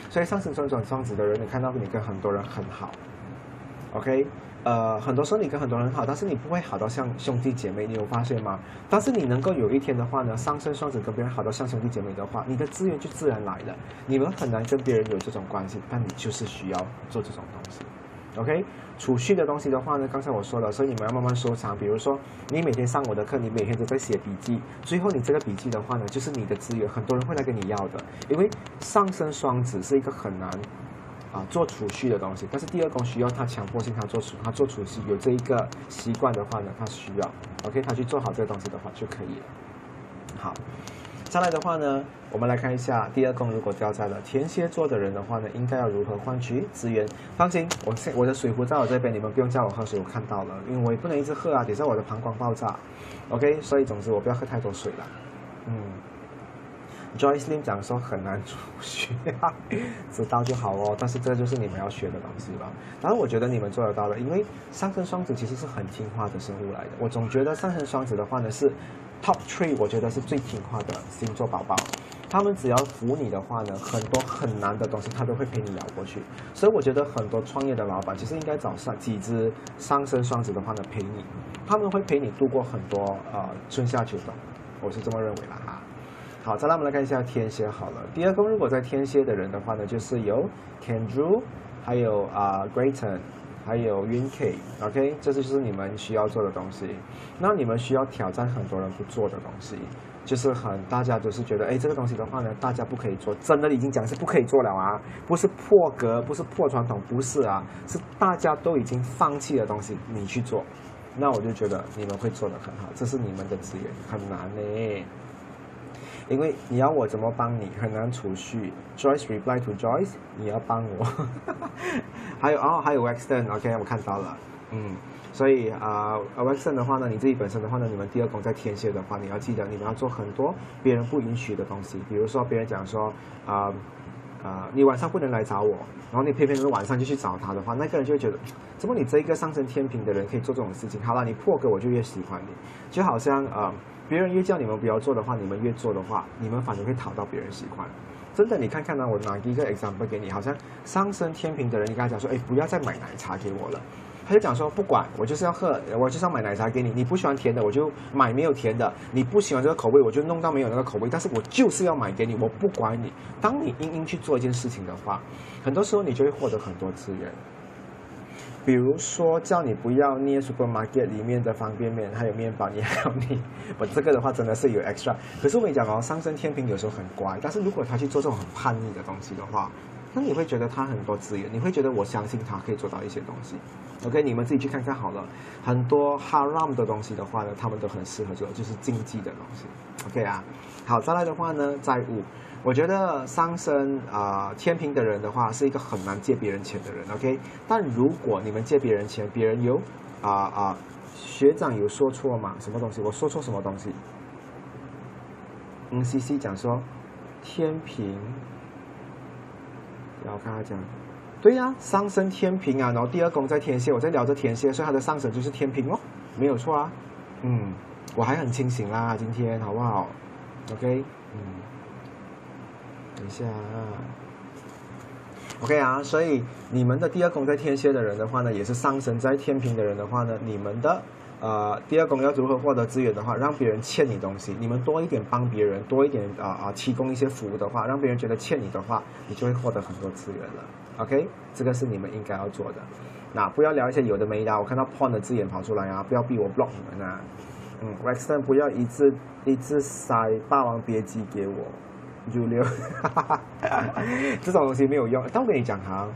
Speaker 1: 所以上升双转双子的人，你看到你跟很多人很好，OK。呃，很多时候你跟很多人好，但是你不会好到像兄弟姐妹，你有发现吗？但是你能够有一天的话呢，上升双子跟别人好到像兄弟姐妹的话，你的资源就自然来了。你们很难跟别人有这种关系，但你就是需要做这种东西。OK，储蓄的东西的话呢，刚才我说了，所以你们要慢慢收藏。比如说，你每天上我的课，你每天都在写笔记，最后你这个笔记的话呢，就是你的资源，很多人会来跟你要的。因为上升双子是一个很难。啊，做储蓄的东西，但是第二宫需要他强迫性，他做储，他做储蓄有这一个习惯的话呢，他需要，OK，他去做好这个东西的话就可以了。好，再来的话呢，我们来看一下第二宫如果掉在了天蝎座的人的话呢，应该要如何换取资源？放心，我现我的水壶在我这边，你们不用叫我喝水，我看到了，因为我也不能一直喝啊，等下我的膀胱爆炸，OK，所以总之我不要喝太多水了，嗯。Joyce Lim 讲说很难储蓄，知道就好哦。但是这就是你们要学的东西了。当然，我觉得你们做得到的，因为上升双子其实是很听话的生物来的。我总觉得上升双子的话呢是 Top Three，我觉得是最听话的星座宝宝。他们只要服你的话呢，很多很难的东西他都会陪你聊过去。所以我觉得很多创业的老板其实应该找上几只上升双子的话呢陪你，他们会陪你度过很多呃春夏秋冬。我是这么认为啦。好，再来我们来看一下天蝎好了。第二宫如果在天蝎的人的话呢，就是有 Kendrew，还有啊 Grayton，还有 Yun K，OK，这就是你们需要做的东西。那你们需要挑战很多人不做的东西，就是很大家都是觉得，哎，这个东西的话呢，大家不可以做，真的已经讲是不可以做了啊，不是破格，不是破传统，不是啊，是大家都已经放弃的东西，你去做，那我就觉得你们会做得很好，这是你们的资源，很难呢。因为你要我怎么帮你很难储蓄。Joyce reply to Joyce，你要帮我。还有哦，还有 Wexton，OK，我看到了。嗯，所以啊，Wexton 的话呢，你自己本身的话呢，你们第二宫在天蝎的话，你要记得你们要做很多别人不允许的东西。比如说别人讲说啊啊，你晚上不能来找我，然后你偏偏是晚上就去找他的话，那个人就会觉得，怎么你这一个上升天平的人可以做这种事情？好了，你破格我就越喜欢你，就好像啊。别人越叫你们不要做的话，你们越做的话，你们反而会讨到别人喜欢。真的，你看看呢，我拿一个 example 给你，好像上升天平的人，你跟他讲说，哎，不要再买奶茶给我了，他就讲说，不管，我就是要喝，我就是要买奶茶给你。你不喜欢甜的，我就买没有甜的；你不喜欢这个口味，我就弄到没有那个口味。但是我就是要买给你，我不管你。当你硬硬去做一件事情的话，很多时候你就会获得很多资源。比如说叫你不要捏 supermarket 里面的方便面，还有面包，你还要捏。我这个的话真的是有 extra。可是我跟你讲哦，上升天平有时候很乖，但是如果他去做这种很叛逆的东西的话，那你会觉得他很多资源，你会觉得我相信他可以做到一些东西。OK，你们自己去看看好了。很多 haram 的东西的话呢，他们都很适合做，就是禁忌的东西。OK 啊，好，再来的话呢，债务。我觉得上升啊天平的人的话是一个很难借别人钱的人，OK？但如果你们借别人钱，别人有啊啊学长有说错吗？什么东西？我说错什么东西？嗯，C C 讲说天平，然后看他讲，对呀，上升天平啊，然后第二宫在天蝎，我在聊着天蝎，所以他的上升就是天平哦，没有错啊，嗯，我还很清醒啦，今天好不好？OK，嗯。等一下啊，OK 啊，所以你们的第二宫在天蝎的人的话呢，也是上升在天平的人的话呢，你们的呃第二宫要如何获得资源的话，让别人欠你东西，你们多一点帮别人，多一点啊啊提供一些服务的话，让别人觉得欠你的话，你就会获得很多资源了。OK，这个是你们应该要做的。那不要聊一些有的没的，我看到 porn 的字眼跑出来啊，不要逼我 block 你们啊。嗯，Western 不要一字一字塞《霸王别姬》给我，六六，这种东西没有用。但我跟你讲哈，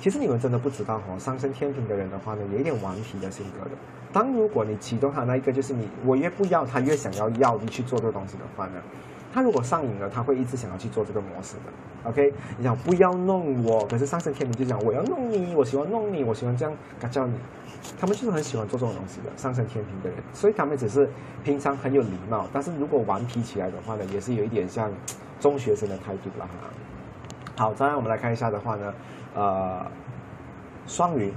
Speaker 1: 其实你们真的不知道哦，上升天平的人的话呢，有一点顽皮的性格的。当如果你启动他那一个，就是你我越不要，他越想要要你去做这个东西的话呢，他如果上瘾了，他会一直想要去做这个模式的。OK，你想不要弄我，可是上升天平就讲我要弄你，我喜欢弄你，我喜欢这样嘎叫你。他们就是很喜欢做这种东西的，上升天平的人，所以他们只是平常很有礼貌，但是如果顽皮起来的话呢，也是有一点像中学生的态度了哈。好，再来我们来看一下的话呢，呃，双鱼，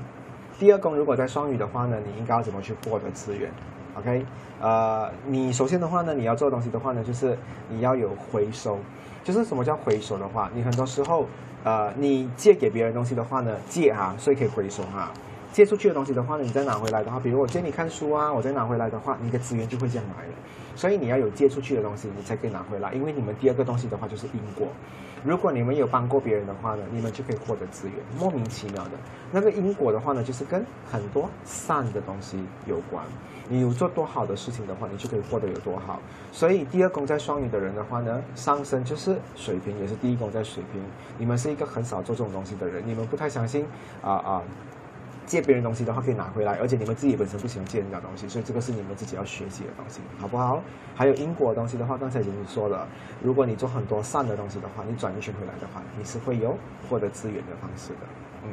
Speaker 1: 第二宫如果在双鱼的话呢，你应该要怎么去获得资源？OK，呃，你首先的话呢，你要做的东西的话呢，就是你要有回收，就是什么叫回收的话，你很多时候，呃，你借给别人东西的话呢，借哈，所以可以回收哈。借出去的东西的话呢，你再拿回来的话，比如我借你看书啊，我再拿回来的话，你的资源就会这样来了。所以你要有借出去的东西，你才可以拿回来。因为你们第二个东西的话就是因果。如果你们有帮过别人的话呢，你们就可以获得资源。莫名其妙的那个因果的话呢，就是跟很多善的东西有关。你有做多好的事情的话，你就可以获得有多好。所以第二宫在双鱼的人的话呢，上升就是水平，也是第一宫在水平。你们是一个很少做这种东西的人，你们不太相信啊啊。借别人东西的话可以拿回来，而且你们自己本身不喜欢借人家东西，所以这个是你们自己要学习的东西，好不好？还有因果的东西的话，刚才已经说了，如果你做很多善的东西的话，你转一圈回来的话，你是会有获得资源的方式的。嗯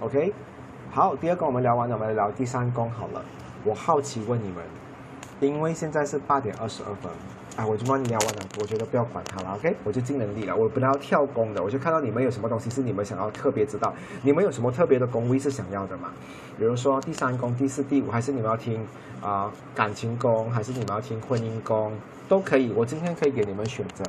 Speaker 1: ，OK，好，第二个我们聊完了，我们来聊第三宫好了。我好奇问你们，因为现在是八点二十二分。啊，我就帮你聊完了，我觉得不要管他了，OK？我就尽能力了。我本来要跳工的，我就看到你们有什么东西是你们想要特别知道，你们有什么特别的工位是想要的嘛？比如说第三宫、第四、第五，还是你们要听啊感情宫，还是你们要听婚姻宫，都可以。我今天可以给你们选择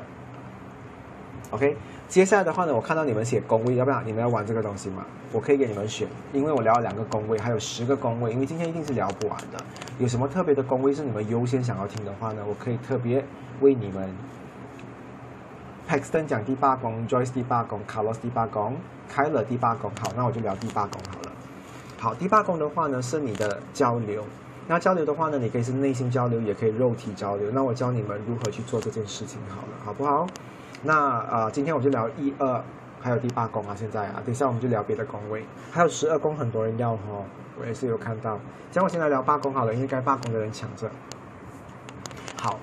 Speaker 1: ，OK？接下来的话呢，我看到你们写宫位，要不要？你们要玩这个东西吗？我可以给你们选，因为我聊了两个宫位，还有十个宫位，因为今天一定是聊不完的。有什么特别的宫位是你们优先想要听的话呢？我可以特别为你们。Paxton 讲第八宫，Joyce 第八宫，Carlos 第八宫，开了第八宫。好，那我就聊第八宫好了。好，第八宫的话呢是你的交流。那交流的话呢，你可以是内心交流，也可以肉体交流。那我教你们如何去做这件事情好了，好不好？那啊，今天我就聊一二，还有第八宫啊，现在啊，等下我们就聊别的宫位，还有十二宫，很多人要哈，我也是有看到。像我现在聊八宫好了，因为该八宫的人抢着。好，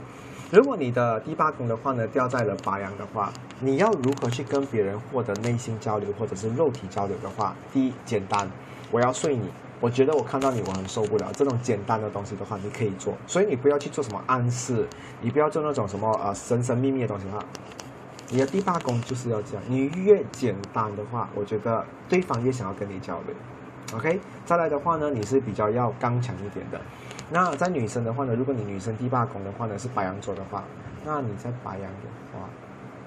Speaker 1: 如果你的第八宫的话呢，掉在了白羊的话，你要如何去跟别人获得内心交流或者是肉体交流的话，第一简单，我要睡你，我觉得我看到你我很受不了，这种简单的东西的话，你可以做，所以你不要去做什么暗示，你不要做那种什么呃神神秘秘的东西哈。你的第八宫就是要这样，你越简单的话，我觉得对方越想要跟你交流。OK，再来的话呢，你是比较要刚强一点的。那在女生的话呢，如果你女生第八宫的话呢是白羊座的话，那你在白羊的话，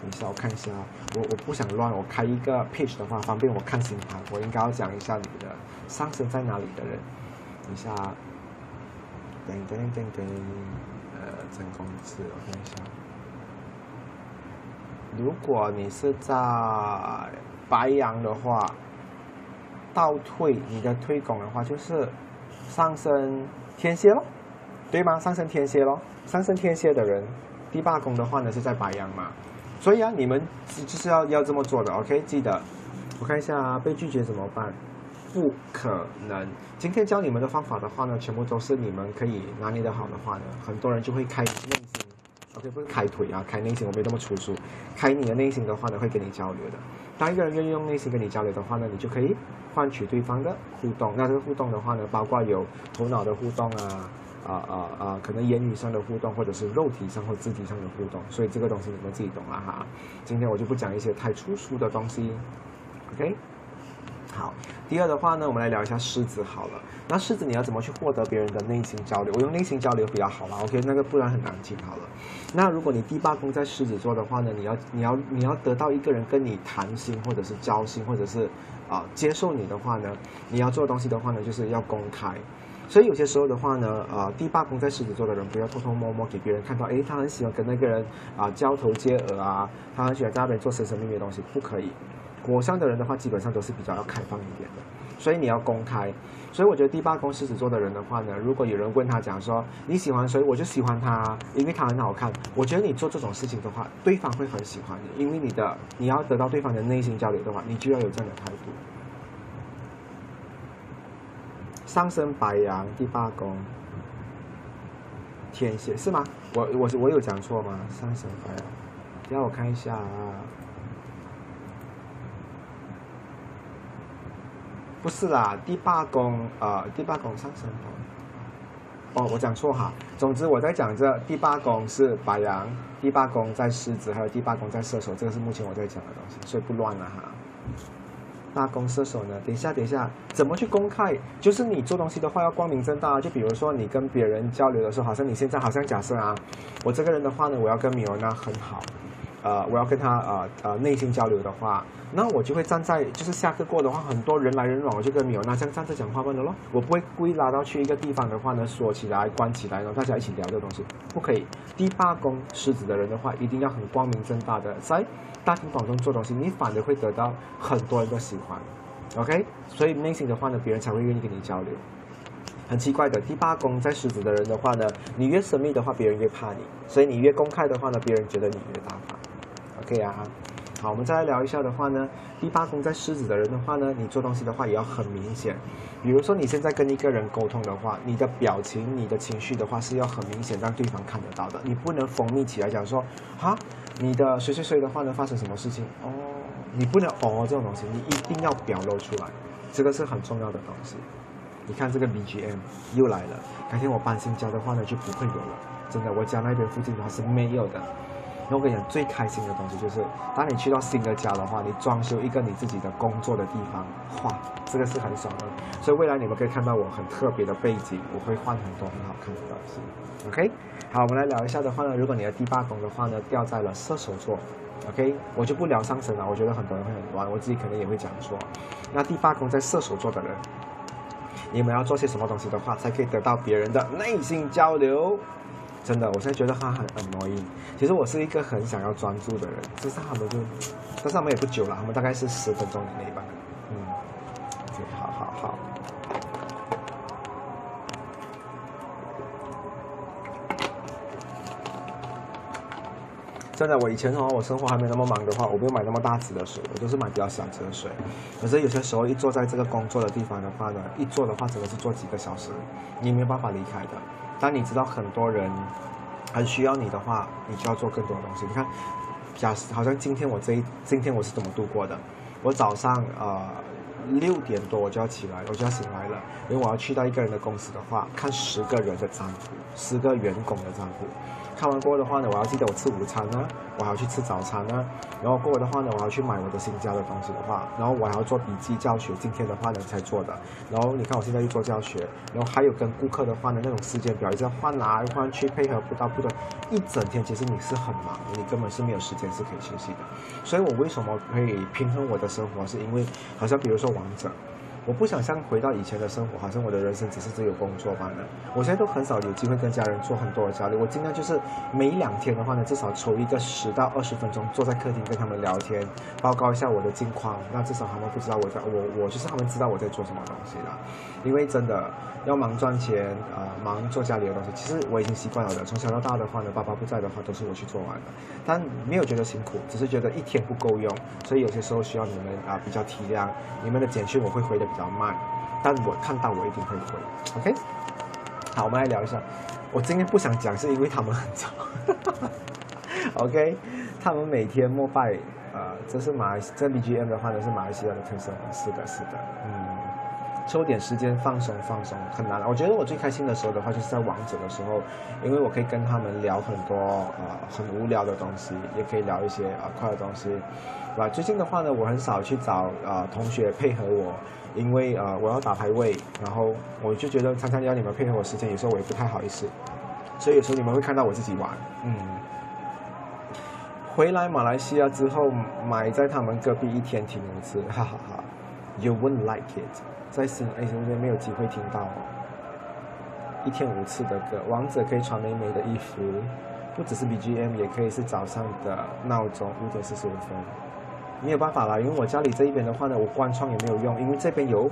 Speaker 1: 等一下我看一下，我我不想乱，我开一个 page 的话方便我看星盘，我应该要讲一下你的上升在哪里的人。等一下，噔噔噔噔，呃，真宫字，我看一下。如果你是在白羊的话，倒退你的退宫的话，就是上升天蝎咯，对吗？上升天蝎咯，上升天蝎的人，第八宫的话呢是在白羊嘛，所以啊，你们就是要要这么做的，OK？记得，我看一下啊被拒绝怎么办？不可能。今天教你们的方法的话呢，全部都是你们可以拿捏的好的话呢，很多人就会开内心。OK，不是开腿啊，开内心，我没那么粗俗。开你的内心的话呢，会跟你交流的。当一个人愿意用内心跟你交流的话呢，你就可以换取对方的互动。那这个互动的话呢，包括有头脑的互动啊，啊啊啊，可能言语上的互动，或者是肉体上或肢体上的互动。所以这个东西你们自己懂了哈。今天我就不讲一些太粗俗的东西。OK。好，第二的话呢，我们来聊一下狮子好了。那狮子你要怎么去获得别人的内心交流？我用内心交流比较好啦，OK？那个不然很难听好了。那如果你第八宫在狮子座的话呢，你要你要你要得到一个人跟你谈心，或者是交心，或者是啊接受你的话呢，你要做东西的话呢，就是要公开。所以有些时候的话呢，呃，第八宫在狮子座的人不要偷偷摸摸给别人看到，诶，他很喜欢跟那个人啊交头接耳啊，他很喜欢在那边做神神秘秘的东西，不可以。火象的人的话，基本上都是比较要开放一点的。所以你要公开。所以我觉得第八宫狮子座的人的话呢，如果有人问他讲说你喜欢谁，我就喜欢他，因为他很好看。我觉得你做这种事情的话，对方会很喜欢你，因为你的你要得到对方的内心交流的话，你就要有这样的态度。上升白羊第八宫，天蝎是吗？我我我有讲错吗？上升白羊，让我看一下啊。不是啦，第八宫呃，第八宫上升哦，我讲错哈。总之我在讲这第八宫是白羊，第八宫在狮子，还有第八宫在射手，这个是目前我在讲的东西，所以不乱了哈。八宫射手呢？等一下，等一下，怎么去公开？就是你做东西的话要光明正大。就比如说你跟别人交流的时候，好像你现在好像假设啊，我这个人的话呢，我要跟米欧娜很好，呃，我要跟他呃呃内心交流的话，那我就会站在就是下课过的话，很多人来人往，我就跟米欧娜这样站着讲话问的咯。我不会故意拉到去一个地方的话呢，锁起来关起来，然后大家一起聊这个东西，不可以。第八宫狮子的人的话，一定要很光明正大的在。大庭广众做东西，你反而会得到很多人的喜欢，OK？所以内心的话呢，别人才会愿意跟你交流。很奇怪的，第八宫在狮子的人的话呢，你越神秘的话，别人越怕你；所以你越公开的话呢，别人觉得你越大方，OK 啊？好，我们再来聊一下的话呢，第八宫在狮子的人的话呢，你做东西的话也要很明显。比如说你现在跟一个人沟通的话，你的表情、你的情绪的话是要很明显，让对方看得到的。你不能封闭起来讲说，哈，你的谁谁谁的话呢发生什么事情？哦，你不能哦这种东西，你一定要表露出来，这个是很重要的东西。你看这个 BGM 又来了，改天我搬新家的话呢就不会有了，真的，我家那边附近的话是没有的。我跟你讲，最开心的东西就是，当你去到新的家的话，你装修一个你自己的工作的地方，哇，这个是很爽的。所以未来你们可以看到我很特别的背景，我会换很多很好看的东西。OK，好，我们来聊一下的话呢，如果你的第八宫的话呢掉在了射手座，OK，我就不聊上升了，我觉得很多人会很乱，我自己可能也会讲错。那第八宫在射手座的人，你们要做些什么东西的话，才可以得到别人的内心交流？真的，我现在觉得他很 annoying。其实我是一个很想要专注的人，只是他们就，但是他们也不久了，他们大概是十分钟以内吧。嗯好好好。真的，我以前的话，我生活还没那么忙的话，我不用买那么大支的水，我都是买比较小支的水。可是有些时候一坐在这个工作的地方的话呢，一坐的话真的是坐几个小时，你没有办法离开的。当你知道很多人很需要你的话，你就要做更多的东西。你看，假设好像今天我这一今天我是怎么度过的？我早上呃六点多我就要起来，我就要醒来了，因为我要去到一个人的公司的话，看十个人的账户，十个员工的账户。看完过后的话呢，我要记得我吃午餐呢，我还要去吃早餐呢。然后过后的话呢，我要去买我的新家的东西的话，然后我还要做笔记教学。今天的话呢才做的。然后你看我现在又做教学，然后还有跟顾客的话呢那种时间表，一直换来换去配合不到不的，一整天其实你是很忙，你根本是没有时间是可以休息的。所以我为什么可以平衡我的生活，是因为好像比如说王者。我不想像回到以前的生活，好像我的人生只是只有工作罢了。我现在都很少有机会跟家人做很多的交流。我尽量就是每两天的话呢，至少抽一个十到二十分钟，坐在客厅跟他们聊天，报告一下我的近况。那至少他们不知道我在，我我就是他们知道我在做什么东西了。因为真的要忙赚钱啊，忙做家里的东西，其实我已经习惯了的。从小到大的话呢，爸爸不在的话，都是我去做完的。但没有觉得辛苦，只是觉得一天不够用，所以有些时候需要你们啊比较体谅。你们的简讯我会回的比较慢，但我看到我一定会回。OK，好，我们来聊一下。我今天不想讲，是因为他们很吵。OK，他们每天膜拜，呃，这是马来这 BGM 的话呢是马来西亚的特色，是的，是的，嗯。抽点时间放松放松很难。我觉得我最开心的时候的话，就是在王者的时候，因为我可以跟他们聊很多呃很无聊的东西，也可以聊一些啊快的东西，对吧？最近的话呢，我很少去找啊同学配合我，因为啊我要打排位，然后我就觉得常常要你们配合我时间，有时候我也不太好意思，所以有时候你们会看到我自己玩。嗯，回来马来西亚之后，买在他们隔壁一天停五次，哈哈哈，You wouldn't like it。在新哎这边没有机会听到，一天五次的歌，王者可以穿美美的衣服，不只是 BGM，也可以是早上的闹钟五点四十五分。没有办法啦，因为我家里这一边的话呢，我关窗也没有用，因为这边有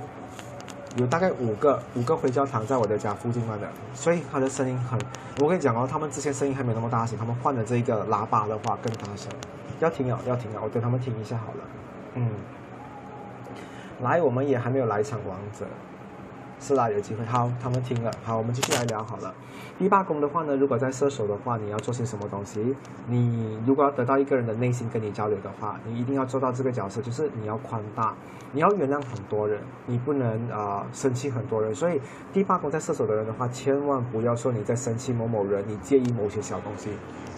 Speaker 1: 有大概五个五个回教堂在我的家附近嘛的，所以它的声音很。我跟你讲哦，他们之前声音还没那么大声，他们换了这一个喇叭的话更大声。要停啊，要停啊，我等他们停一下好了。嗯，来，我们也还没有来一场王者。是啦，有机会。好，他们听了。好，我们继续来聊好了。第八宫的话呢，如果在射手的话，你要做些什么东西？你如果要得到一个人的内心跟你交流的话，你一定要做到这个角色，就是你要宽大，你要原谅很多人，你不能啊生气很多人。所以第八宫在射手的人的话，千万不要说你在生气某某人，你介意某些小东西，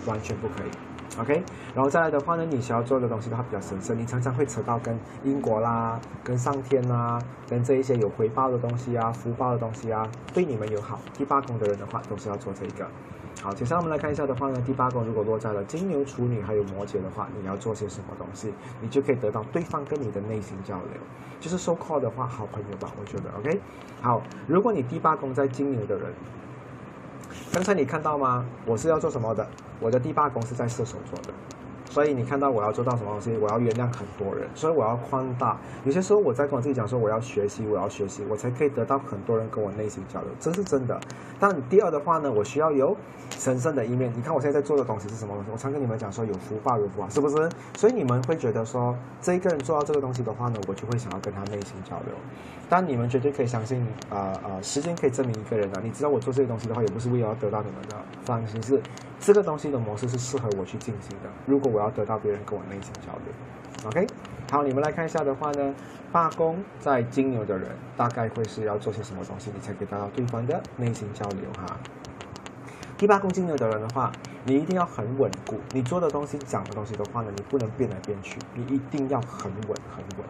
Speaker 1: 完全不可以。OK，然后再来的话呢，你想要做的东西的话比较神圣，你常常会扯到跟因果啦、跟上天啦、跟这一些有回报的东西啊、福报的东西啊，对你们有好。第八宫的人的话，都是要做这个。好，接下来我们来看一下的话呢，第八宫如果落在了金牛、处女还有摩羯的话，你要做些什么东西，你就可以得到对方跟你的内心交流，就是 so call 的话，好朋友吧，我觉得 OK。好，如果你第八宫在金牛的人。刚才你看到吗？我是要做什么的？我的第八宫是在射手座的，所以你看到我要做到什么东西？我要原谅很多人，所以我要宽大。有些时候我在跟我自己讲说，我要学习，我要学习，我才可以得到很多人跟我内心交流，这是真的。但第二的话呢，我需要有神圣的一面。你看我现在在做的东西是什么东西？我常跟你们讲说有福报，有福报，是不是？所以你们会觉得说，这一个人做到这个东西的话呢，我就会想要跟他内心交流。但你们绝对可以相信，啊啊，时间可以证明一个人的。你知道我做这些东西的话，也不是为了要得到你们的，放心是这个东西的模式是适合我去进行的。如果我要得到别人跟我内心交流，OK，好，你们来看一下的话呢，罢工在金牛的人大概会是要做些什么东西，你才可以得到对方的内心交流哈。第八宫金牛的人的话，你一定要很稳固，你做的东西、讲的东西的话呢，你不能变来变去，你一定要很稳、很稳。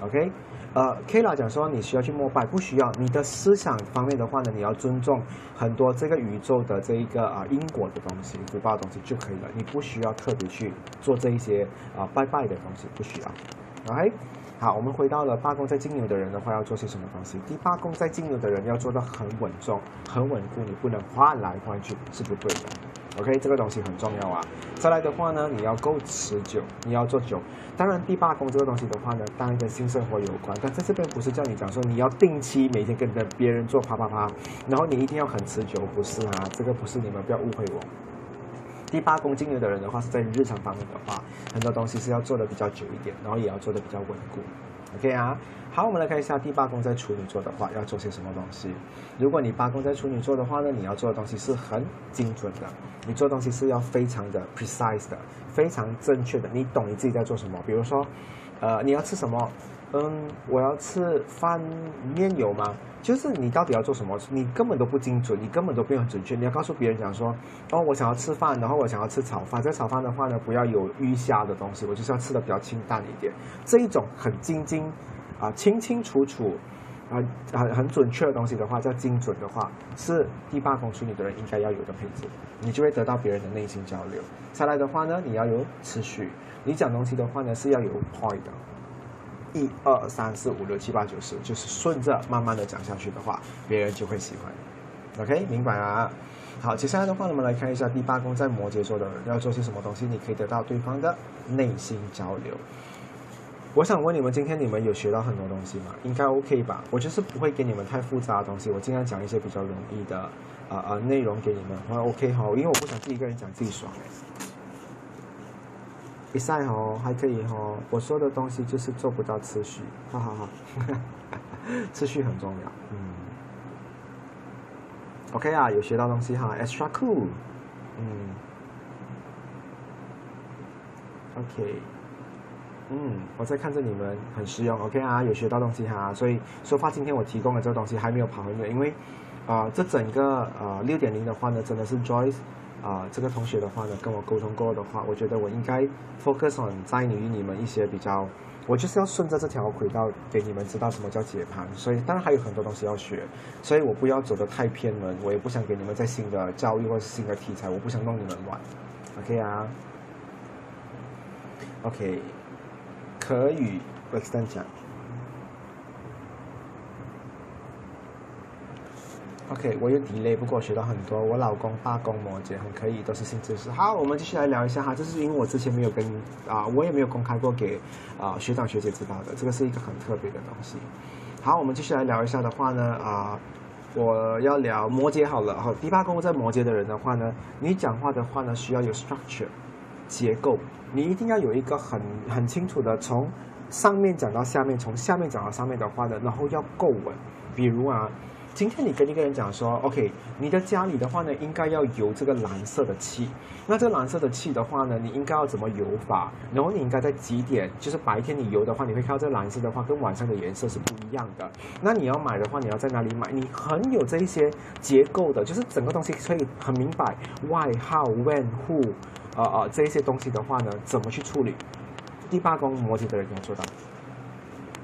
Speaker 1: OK，呃，Kla 讲说你需要去膜拜，不需要。你的思想方面的话呢，你要尊重很多这个宇宙的这一个啊因果的东西、福报的东西就可以了。你不需要特别去做这一些啊拜拜的东西，不需要。OK，好，我们回到了八宫在金牛的人的话要做些什么东西？第八宫在金牛的人要做到很稳重、很稳固，你不能换来换去是不对的。OK，这个东西很重要啊。再来的话呢，你要够持久，你要做久。当然，第八宫这个东西的话呢，当然跟性生活有关，但在这边不是叫你讲说你要定期每天跟着别人做啪啪啪，然后你一定要很持久，不是啊，这个不是你们不要误会我。第八宫金牛的人的话，是在日常方面的话，很多东西是要做的比较久一点，然后也要做的比较稳固。OK 啊，好，我们来看一下第八宫在处女座的话要做些什么东西。如果你八宫在处女座的话呢，你要做的东西是很精准的，你做东西是要非常的 precise 的，非常正确的。你懂你自己在做什么？比如说，呃，你要吃什么？嗯，我要吃饭面油吗？就是你到底要做什么？你根本都不精准，你根本都不很准确。你要告诉别人讲说，哦，我想要吃饭，然后我想要吃炒饭。这炒饭的话呢，不要有鱼虾的东西，我就是要吃的比较清淡一点。这一种很精精啊，清清楚楚啊，很很准确的东西的话，叫精准的话，是第八宫处女的人应该要有的配置，你就会得到别人的内心交流。再来的话呢，你要有持续，你讲东西的话呢是要有 point 的。一二三四五六七八九十，就是顺着慢慢的讲下去的话，别人就会喜欢。OK，明白啊？好，接下来的话，我们来看一下第八宫在摩羯座的人要做些什么东西，你可以得到对方的内心交流。我想问你们，今天你们有学到很多东西吗？应该 OK 吧？我就是不会给你们太复杂的东西，我尽量讲一些比较容易的啊啊内容给你们。我 OK 好，因为我不想自己一个人讲自己爽。比赛哦，还可以哦。我说的东西就是做不到持续，哈哈哈。持续很重要，嗯。OK 啊，有学到东西哈，extra cool，嗯。OK，嗯，我在看着你们很实用，OK 啊，有学到东西哈。所以说话今天我提供的这个东西还没有跑很远，因为啊，这整个呃六点零的话呢，真的是 Joyce。啊，这个同学的话呢，跟我沟通过的话，我觉得我应该 focus on 在于你们一些比较，我就是要顺着这条轨道给你们知道什么叫解盘，所以当然还有很多东西要学，所以我不要走得太偏门，我也不想给你们在新的教育或是新的题材，我不想弄你们玩，OK 啊，OK，可以 e x t e n 讲。OK，我有 delay，不过我学到很多。我老公八公摩羯很可以，都是新知识。好，我们继续来聊一下哈，这是因为我之前没有跟啊，我也没有公开过给啊学长学姐知道的，这个是一个很特别的东西。好，我们继续来聊一下的话呢啊，我要聊摩羯好了。好，第八宫在摩羯的人的话呢，你讲话的话呢需要有 structure 结构，你一定要有一个很很清楚的从上面讲到下面，从下面讲到上面的话呢，然后要够稳。比如啊。今天你跟一个人讲说，OK，你的家里的话呢，应该要游这个蓝色的气。那这蓝色的气的话呢，你应该要怎么游法？然后你应该在几点？就是白天你游的话，你会看到这蓝色的话跟晚上的颜色是不一样的。那你要买的话，你要在哪里买？你很有这一些结构的，就是整个东西可以很明白，Why、How、When、Who，呃呃，这一些东西的话呢，怎么去处理？第八宫摩羯的人要做到。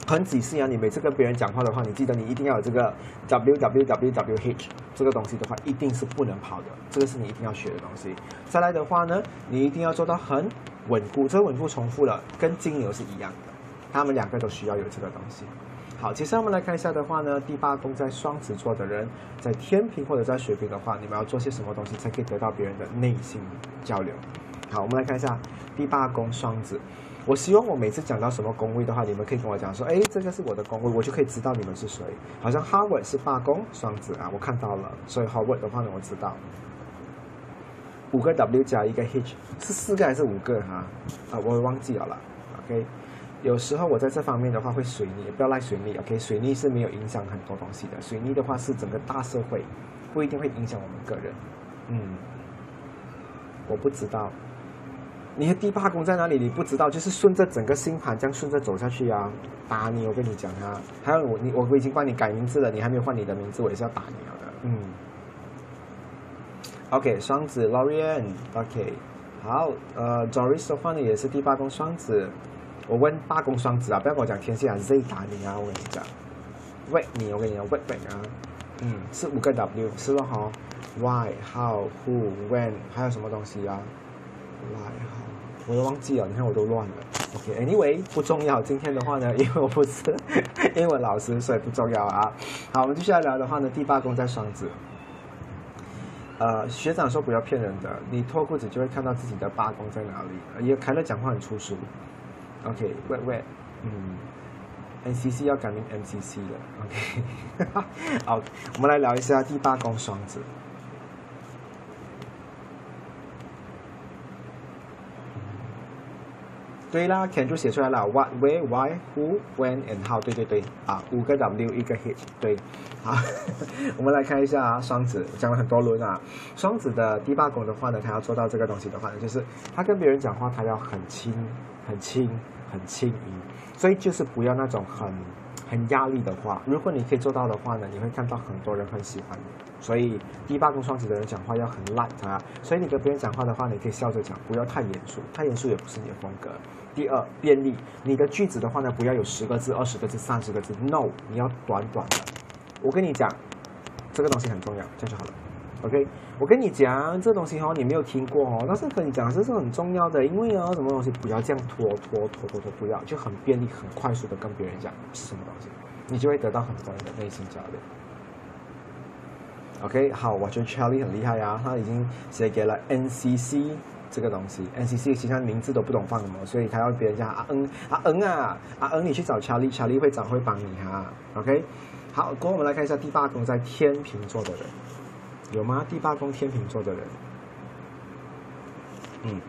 Speaker 1: 很仔细啊！你每次跟别人讲话的话，你记得你一定要有这个 W W W W H 这个东西的话，一定是不能跑的。这个是你一定要学的东西。再来的话呢，你一定要做到很稳固。这个稳固重复了，跟金牛是一样的，他们两个都需要有这个东西。好，接下来我们来看一下的话呢，第八宫在双子座的人，在天平或者在水瓶的话，你们要做些什么东西才可以得到别人的内心交流？好，我们来看一下第八宫双子。我希望我每次讲到什么宫位的话，你们可以跟我讲说，哎，这个是我的宫位，我就可以知道你们是谁。好像 Howard 是罢工双子啊，我看到了，所以 Howard 的话呢，我知道。五个 W 加一个 H 是四个还是五个哈？啊，我忘记了了。OK，有时候我在这方面的话会水逆，不要赖水逆。OK，水逆是没有影响很多东西的，水逆的话是整个大社会，不一定会影响我们个人。嗯，我不知道。你的第八宫在哪里？你不知道，就是顺着整个星盘这样顺着走下去啊！打你，我跟你讲啊！还有我，你我已经帮你改名字了，你还没有换你的名字，我也是要打你的。嗯。OK，双子 Lorian，OK，好，呃，Joris 的话呢也是第八宫双子。我问八宫双子啊，不要跟我讲天蝎啊，Z 打你啊！我跟你讲，喂你，我跟你讲喂喂啊！嗯，是五个 W，是了哈？Why？How？Who？When？还有什么东西啊我都忘记了，你看我都乱了。OK，Anyway，不重要。今天的话呢，因为我不是英文老师，所以不重要啊。好，我们接下来聊的话呢，第八宫在双子。呃，学长说不要骗人的，你脱裤子就会看到自己的八宫在哪里。也凯乐讲话很粗俗。OK，喂喂，嗯，NCC 要改名 NCC 了。OK，好，我们来聊一下第八宫双子。对啦，can 就写出来了，what where why who when and how，对对对，啊，五个 W 一个 H，对，好，我们来看一下啊，双子讲了很多轮啊，双子的第八宫的话呢，他要做到这个东西的话呢，就是他跟别人讲话，他要很轻、很轻、很轻盈，所以就是不要那种很。很压力的话，如果你可以做到的话呢，你会看到很多人很喜欢你。所以第八宫双子的人讲话要很 light 啊，所以你跟别人讲话的话，你可以笑着讲，不要太严肃，太严肃也不是你的风格。第二，便利，你的句子的话呢，不要有十个字、二十个字、三十个字，no，你要短短的。我跟你讲，这个东西很重要，这样就好了。OK，我跟你讲，这东西哦，你没有听过哦，但是跟你讲这是很重要的，因为啊，什么东西不要这样拖拖拖拖拖，不要，就很便利、很快速的跟别人讲是什么东西，你就会得到很多人的内心交流。OK，好，我觉得 Charlie 很厉害呀，他已经写给了 NCC 这个东西，NCC 其他名字都不懂放什么，所以他要别人叫阿恩阿恩啊阿恩，你去找 Charlie，Charlie 会长会帮你哈。OK，好，过我们来看一下第八宫在天秤座的人。有吗？第八宫天秤座的人，嗯，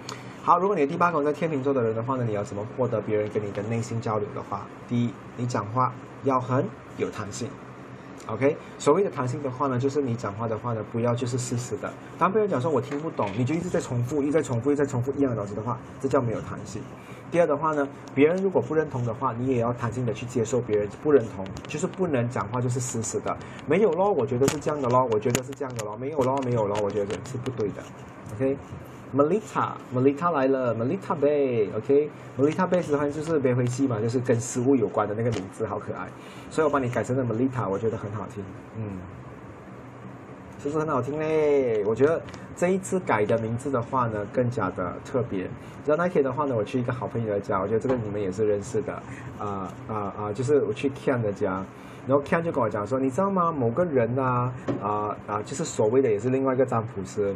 Speaker 1: 好。如果你的第八宫在天秤座的人的话呢，你要怎么获得别人跟你的内心交流的话？第一，你讲话要很有弹性。OK，所谓的弹性的话呢，就是你讲话的话呢，不要就是死死的。当别人讲说我听不懂，你就一直在重复，一直在重复，一直在重复一样的东西的话，这叫没有弹性。第二的话呢，别人如果不认同的话，你也要弹性的去接受别人不认同，就是不能讲话就是死死的。没有咯，我觉得是这样的咯，我觉得是这样的咯，没有咯，没有咯，我觉得是不对的。OK，Melita，Melita 来了，Melita Bay，OK，Melita Bay 实际上就是别回戏嘛，就是跟食物有关的那个名字，好可爱。所以我帮你改成了 Melita，我觉得很好听，嗯。其实很好听嘞？我觉得这一次改的名字的话呢，更加的特别。知道那天的话呢，我去一个好朋友的家，我觉得这个你们也是认识的，啊啊啊，就是我去 Ken 的家，然后 Ken 就跟我讲说，你知道吗？某个人啊，啊啊，就是所谓的也是另外一个占卜师。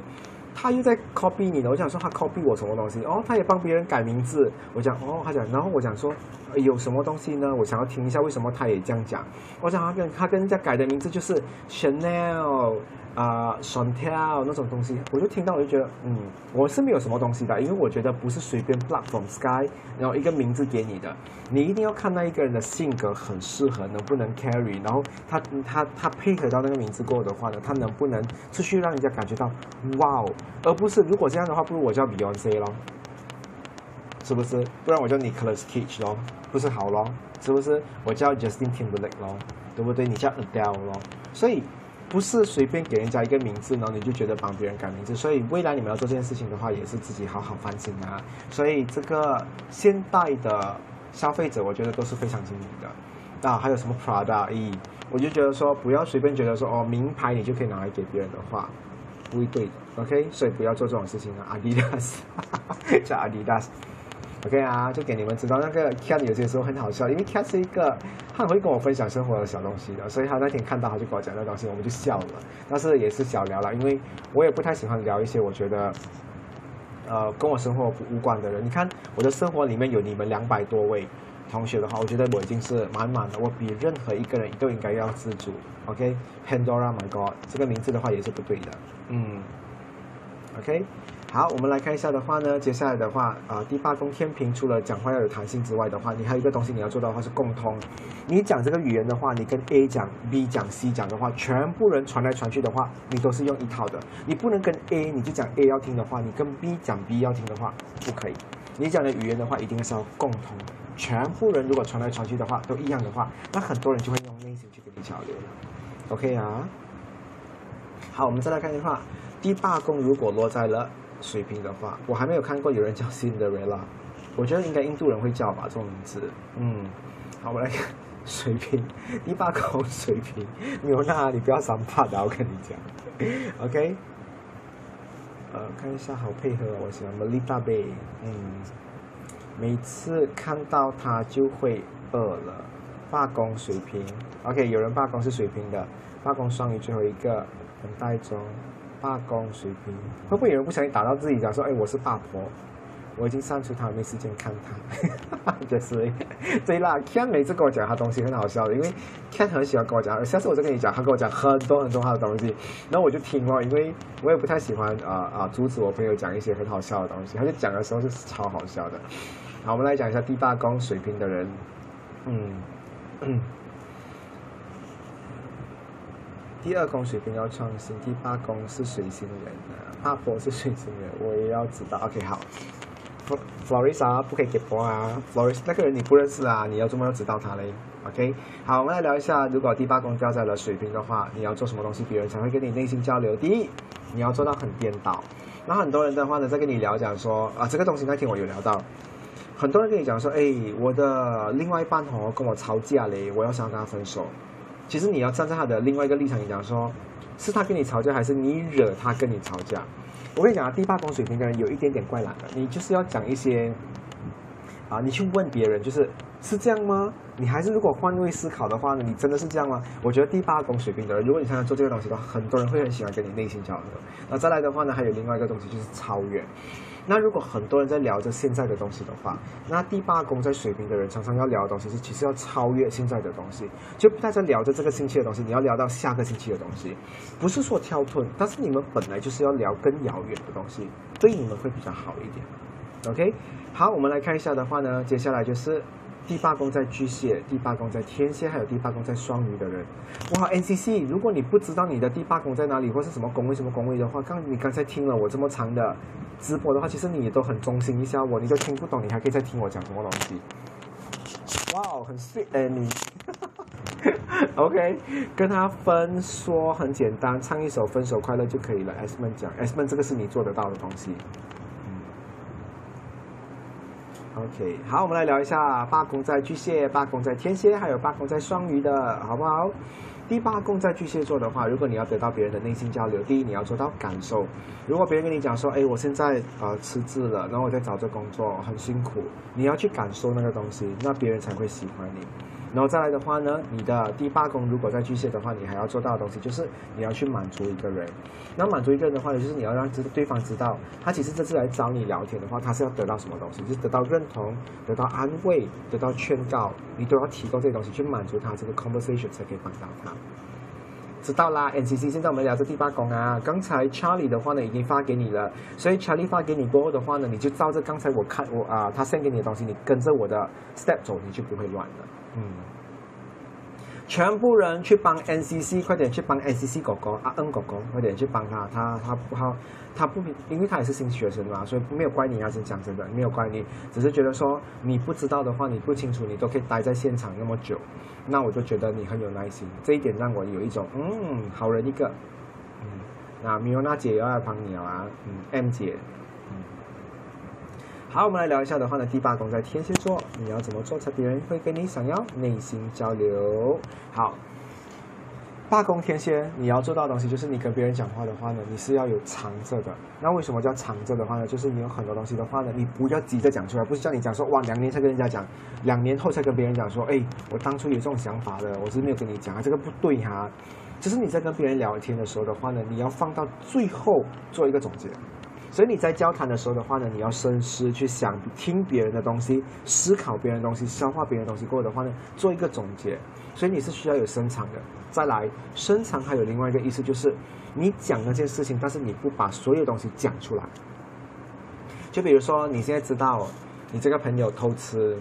Speaker 1: 他又在 copy 你呢，我想说他 copy 我什么东西？哦，他也帮别人改名字。我讲哦，他讲，然后我讲说有什么东西呢？我想要听一下为什么他也这样讲。我讲他跟他跟人家改的名字就是 Chanel。啊，双跳那种东西，我就听到我就觉得，嗯，我是没有什么东西的，因为我觉得不是随便 plug from sky，然后一个名字给你的，你一定要看那一个人的性格很适合，能不能 carry，然后他他他配合到那个名字过的话呢，他能不能出去让人家感觉到哇哦，而不是如果这样的话，不如我叫 Beyonce 咯，是不是？不然我叫 Nicholas Cage 咯，不是好咯？是不是？我叫 Justin Timberlake 咯，对不对？你叫 Adele 咯，所以。不是随便给人家一个名字，然后你就觉得帮别人改名字。所以未来你们要做这件事情的话，也是自己好好反省啊。所以这个现代的消费者，我觉得都是非常精明的。啊，还有什么 Prada？咦，我就觉得说，不要随便觉得说哦，名牌你就可以拿来给别人的话，不会对的。OK，所以不要做这种事情啊。Adidas，叫 Adidas。OK 啊，就给你们知道那个 Cat 有些时候很好笑，因为 Cat 是一个他会跟我分享生活的小东西的，所以他那天看到他就跟我讲那东西，我们就笑了。但是也是小聊了，因为我也不太喜欢聊一些我觉得呃跟我生活无关的人。你看我的生活里面有你们两百多位同学的话，我觉得我已经是满满的，我比任何一个人都应该要自主。OK，Pandora，My God，这个名字的话也是不对的。嗯，OK。好，我们来看一下的话呢，接下来的话啊，第八宫天平除了讲话要有弹性之外的话，你还有一个东西你要做到的话是共通。你讲这个语言的话，你跟 A 讲、B 讲、C 讲的话，全部人传来传去的话，你都是用一套的。你不能跟 A 你就讲 A 要听的话，你跟 B 讲 B 要听的话，不可以。你讲的语言的话，一定是要共通。全部人如果传来传去的话都一样的话，那很多人就会用内心去跟你交流了。OK 啊？好，我们再来看一下，第八宫如果落在了。水瓶的话，我还没有看过有人叫 Cinderella，我觉得应该印度人会叫吧这种名字。嗯，好，我来看水瓶第八口水瓶，牛娜，你不要伤怕的，我跟你讲。OK，呃，看一下好配合，我喜欢 Melita Bay。嗯，每次看到他就会饿了。罢工水瓶，OK，有人罢工是水瓶的，罢工双鱼最后一个等待中。罢工水平，会不会有人不小心打到自己？讲说，哎，我是八婆，我已经删除他，没时间看他。就是，对啦，Ken 每次跟我讲他东西很好笑的，因为 Ken 很喜欢跟我讲。下次我再跟你讲，他跟我讲很多很多他的东西，然后我就听了，因为我也不太喜欢啊啊阻止我朋友讲一些很好笑的东西，他就讲的时候就是超好笑的。好，我们来讲一下第八宫水平的人，嗯。第二宫水瓶要创新，第八宫是水星人啊，阿婆是水星人，我也要知道。OK，好，Florisa 不可以给婆啊，Floris 那个人你不认识啊，你要怎么要知道他嘞？OK，好，我们来聊一下，如果第八宫掉在了水瓶的话，你要做什么东西，别人才会跟你内心交流？第一，你要做到很颠倒。那很多人的话呢，在跟你聊讲说啊，这个东西那天我有聊到，很多人跟你讲说，哎，我的另外一半哦跟我吵架嘞，我要想跟他分手。其实你要站在他的另外一个立场，你讲说，是他跟你吵架，还是你惹他跟你吵架？我跟你讲啊，第八宫水平的人有一点点怪懒的，你就是要讲一些，啊，你去问别人，就是是这样吗？你还是如果换位思考的话呢，你真的是这样吗？我觉得第八宫水平的人，如果你常常做这个东西的话，很多人会很喜欢跟你内心交流。那再来的话呢，还有另外一个东西就是超越。那如果很多人在聊着现在的东西的话，那第八宫在水平的人常常要聊的东西是，其实要超越现在的东西。就大家聊着这个星期的东西，你要聊到下个星期的东西，不是说跳脱，但是你们本来就是要聊更遥远的东西，对你们会比较好一点。OK，好，我们来看一下的话呢，接下来就是。第八宫在巨蟹，第八宫在天蝎，还有第八宫在双鱼的人，哇！NCC，如果你不知道你的第八宫在哪里，或是什么宫位、什么宫位的话，刚你刚才听了我这么长的直播的话，其实你也都很忠心一下我，你都听不懂，你还可以再听我讲什么东西。哇哦，很 sweet 哎你，OK，跟他分说很简单，唱一首《分手快乐》就可以了。S 们讲，S 们这个是你做得到的东西。OK，好，我们来聊一下八宫在巨蟹、八宫在天蝎，还有八宫在双鱼的，好不好？第八宫在巨蟹座的话，如果你要得到别人的内心交流，第一你要做到感受。如果别人跟你讲说，哎，我现在呃辞职了，然后我在找这工作，很辛苦，你要去感受那个东西，那别人才会喜欢你。然后再来的话呢，你的第八宫如果在巨蟹的话，你还要做到的东西就是你要去满足一个人。那满足一个人的话呢，就是你要让知对方知道，他其实这次来找你聊天的话，他是要得到什么东西，就是得到认同、得到安慰、得到劝告，你都要提供这些东西去满足他这个 conversation 才可以帮到他。知道啦，NCC，现在我们聊这第八宫啊。刚才 Charlie 的话呢，已经发给你了，所以 Charlie 发给你过后的话呢，你就照着刚才我看我啊，他 send 给你的东西，你跟着我的 step 走，你就不会乱了。嗯，全部人去帮 NCC，快点去帮 NCC 狗狗啊恩狗狗，快点去帮他，他他不好，他不因为他也是新学生嘛，所以没有怪你啊，是讲真的，没有怪你，只是觉得说你不知道的话，你不清楚，你都可以待在现场那么久。那我就觉得你很有耐心，这一点让我有一种嗯好人一个，嗯，那米欧娜姐要来帮你了啊，嗯，M 姐，好，我们来聊一下的话呢，第八宫在天蝎座，你要怎么做才别人会跟你想要内心交流？好。八宫天蝎，你要做到的东西就是你跟别人讲话的话呢，你是要有藏着的。那为什么叫藏着的话呢？就是你有很多东西的话呢，你不要急着讲出来，不是叫你讲说哇，两年才跟人家讲，两年后才跟别人讲说，哎，我当初有这种想法的，我是没有跟你讲啊，这个不对哈。就是你在跟别人聊天的时候的话呢，你要放到最后做一个总结。所以你在交谈的时候的话呢，你要深思去想，听别人的东西，思考别人的东西，消化别人的东西过后的话呢，做一个总结。所以你是需要有深藏的。再来，深藏还有另外一个意思，就是你讲那件事情，但是你不把所有东西讲出来。就比如说，你现在知道你这个朋友偷吃，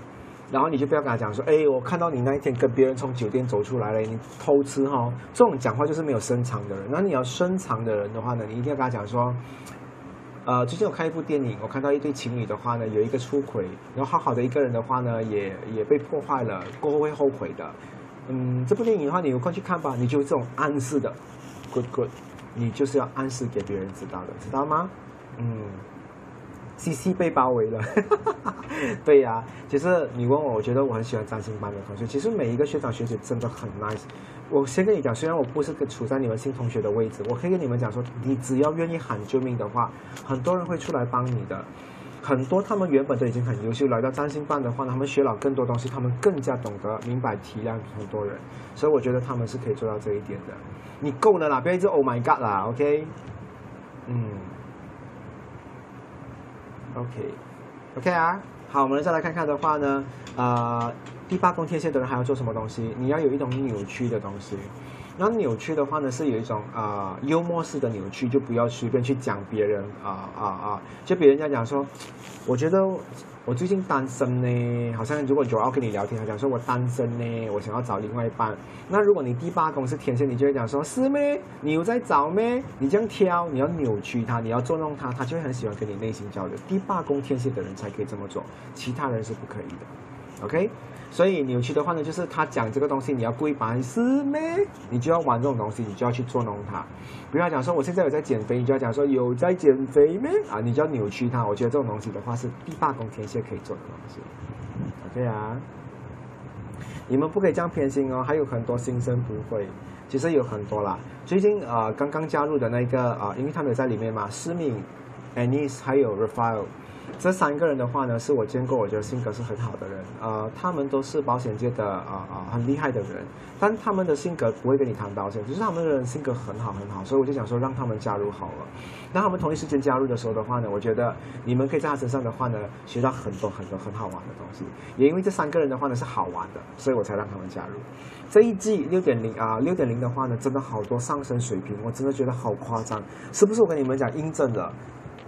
Speaker 1: 然后你就不要跟他讲说：“哎，我看到你那一天跟别人从酒店走出来了，你偷吃哈。”这种讲话就是没有深藏的人。那你要深藏的人的话呢，你一定要跟他讲说。呃，最近我看一部电影，我看到一对情侣的话呢，有一个出轨，然后好好的一个人的话呢，也也被破坏了，过后会后悔的。嗯，这部电影的话，你有空去看吧，你就这种暗示的，good good，你就是要暗示给别人知道的，知道吗？嗯。C C 被包围了，对呀，其实你问我，我觉得我很喜欢占星班的同学。其实每一个学长学姐真的很 nice。我先跟你讲，虽然我不是处在你们新同学的位置，我可以跟你们讲说，你只要愿意喊救命的话，很多人会出来帮你的。很多他们原本都已经很优秀，来到占星班的话，他们学了更多东西，他们更加懂得明白体谅很多人。所以我觉得他们是可以做到这一点的。你够了啦，不要一直 Oh my God 啦，OK？嗯。OK，OK 啊，好，我们再来看看的话呢，呃，第八宫天蝎的人还要做什么东西？你要有一种扭曲的东西。那扭曲的话呢，是有一种啊幽默式的扭曲，就不要随便去讲别人啊啊啊，就别人家讲说，我觉得。我最近单身呢，好像如果有要跟你聊天，他讲说我单身呢，我想要找另外一半。那如果你第八宫是天蝎，你就会讲说是咩？你有在找咩？你这样挑，你要扭曲他，你要捉弄他，他就会很喜欢跟你内心交流。第八宫天蝎的人才可以这么做，其他人是不可以的。OK。所以扭曲的话呢，就是他讲这个东西，你要故意把是咩？你就要玩这种东西，你就要去捉弄他。不要讲说我现在有在减肥，你就要讲说有在减肥咩？啊，你就要扭曲他。我觉得这种东西的话是第八宫天蝎可以做的东西。OK 啊，你们不可以这样偏心哦，还有很多新生不会，其实有很多啦。最近啊，刚刚加入的那个啊，因为他们有在里面嘛，思敏、Anis 还有 Rafael。这三个人的话呢，是我见过，我觉得性格是很好的人。呃，他们都是保险界的啊啊很厉害的人，但他们的性格不会跟你谈保险，只是他们的人性格很好很好，所以我就想说让他们加入好了。那他们同一时间加入的时候的话呢，我觉得你们可以在他身上的话呢学到很多很多很好玩的东西。也因为这三个人的话呢是好玩的，所以我才让他们加入。这一季六点零啊六点零的话呢，真的好多上升水平，我真的觉得好夸张，是不是？我跟你们讲，印证了。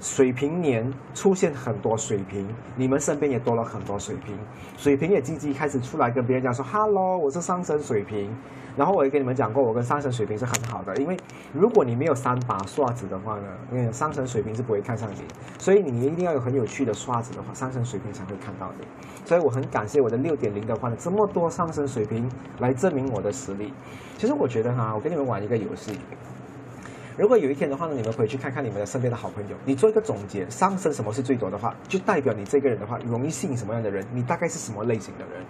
Speaker 1: 水平年出现很多水平，你们身边也多了很多水平，水平也积极开始出来跟别人讲说，Hello，我是上升水平。然后我也跟你们讲过，我跟上升水平是很好的，因为如果你没有三把刷子的话呢，因为上升水平是不会看上你，所以你一定要有很有趣的刷子的话，上升水平才会看到你。所以我很感谢我的六点零的话呢，这么多上升水平来证明我的实力。其实我觉得哈，我跟你们玩一个游戏。如果有一天的话呢，你们回去看看你们的身边的好朋友，你做一个总结，上升什么是最多的话，就代表你这个人的话容易吸引什么样的人，你大概是什么类型的人。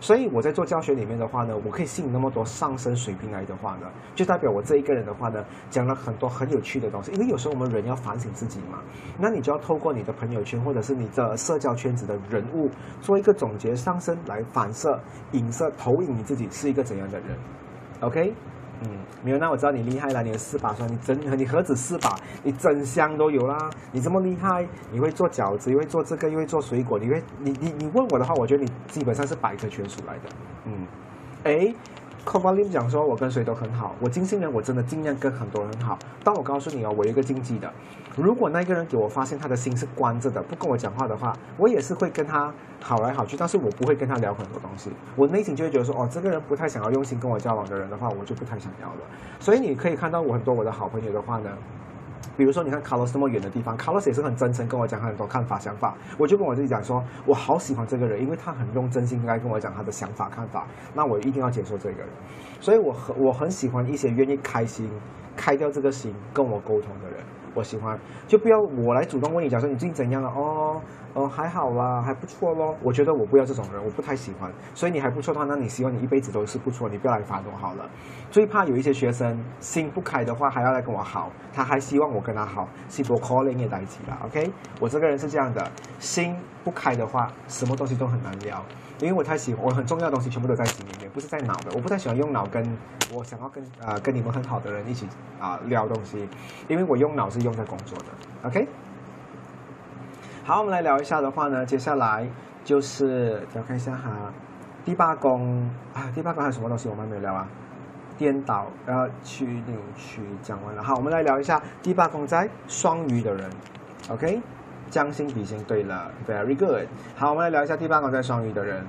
Speaker 1: 所以我在做教学里面的话呢，我可以吸引那么多上升水平来的话呢，就代表我这一个人的话呢，讲了很多很有趣的东西。因为有时候我们人要反省自己嘛，那你就要透过你的朋友圈或者是你的社交圈子的人物做一个总结，上升来反射、影射、投影你自己是一个怎样的人。OK。嗯，没有，那我知道你厉害了。你的四把，说你整，你何止四把，你整箱都有啦。你这么厉害，你会做饺子，又会做这个，又会做水果，你会，你你你问我的话，我觉得你基本上是百科全书来的。嗯，哎。C o v a l i n 讲说，我跟谁都很好。我金星人，我真的尽量跟很多人好。但我告诉你哦，我有一个禁忌的，如果那个人给我发现他的心是关着的，不跟我讲话的话，我也是会跟他好来好去，但是我不会跟他聊很多东西。我内心就会觉得说，哦，这个人不太想要用心跟我交往的人的话，我就不太想要了。所以你可以看到我很多我的好朋友的话呢。比如说，你看卡洛斯那么远的地方，卡洛斯也是很真诚跟我讲很多看法想法。我就跟我自己讲说，我好喜欢这个人，因为他很用真心来跟我讲他的想法看法。那我一定要接受这个人。所以我很我很喜欢一些愿意开心、开掉这个心跟我沟通的人。我喜欢，就不要我来主动问你，讲说你最近怎样了？哦。哦，还好啦，还不错咯。我觉得我不要这种人，我不太喜欢。所以你还不错的话，那你希望你一辈子都是不错，你不要来烦我好了。最怕有一些学生心不开的话，还要来跟我好，他还希望我跟他好，是不 calling 也在一起了。OK，我这个人是这样的，心不开的话，什么东西都很难聊。因为我太喜欢，我很重要的东西全部都在心里面，不是在脑的。我不太喜欢用脑跟我想要跟啊跟你们很好的人一起啊聊东西，因为我用脑是用在工作的。OK。好，我们来聊一下的话呢，接下来就是要看一下哈，第八宫啊，第八宫还有什么东西我们没有聊啊？颠倒，然后去扭曲，讲完了。好，我们来聊一下第八宫在双鱼的人，OK？将心比心，对了，Very good。好，我们来聊一下第八宫在双鱼的人。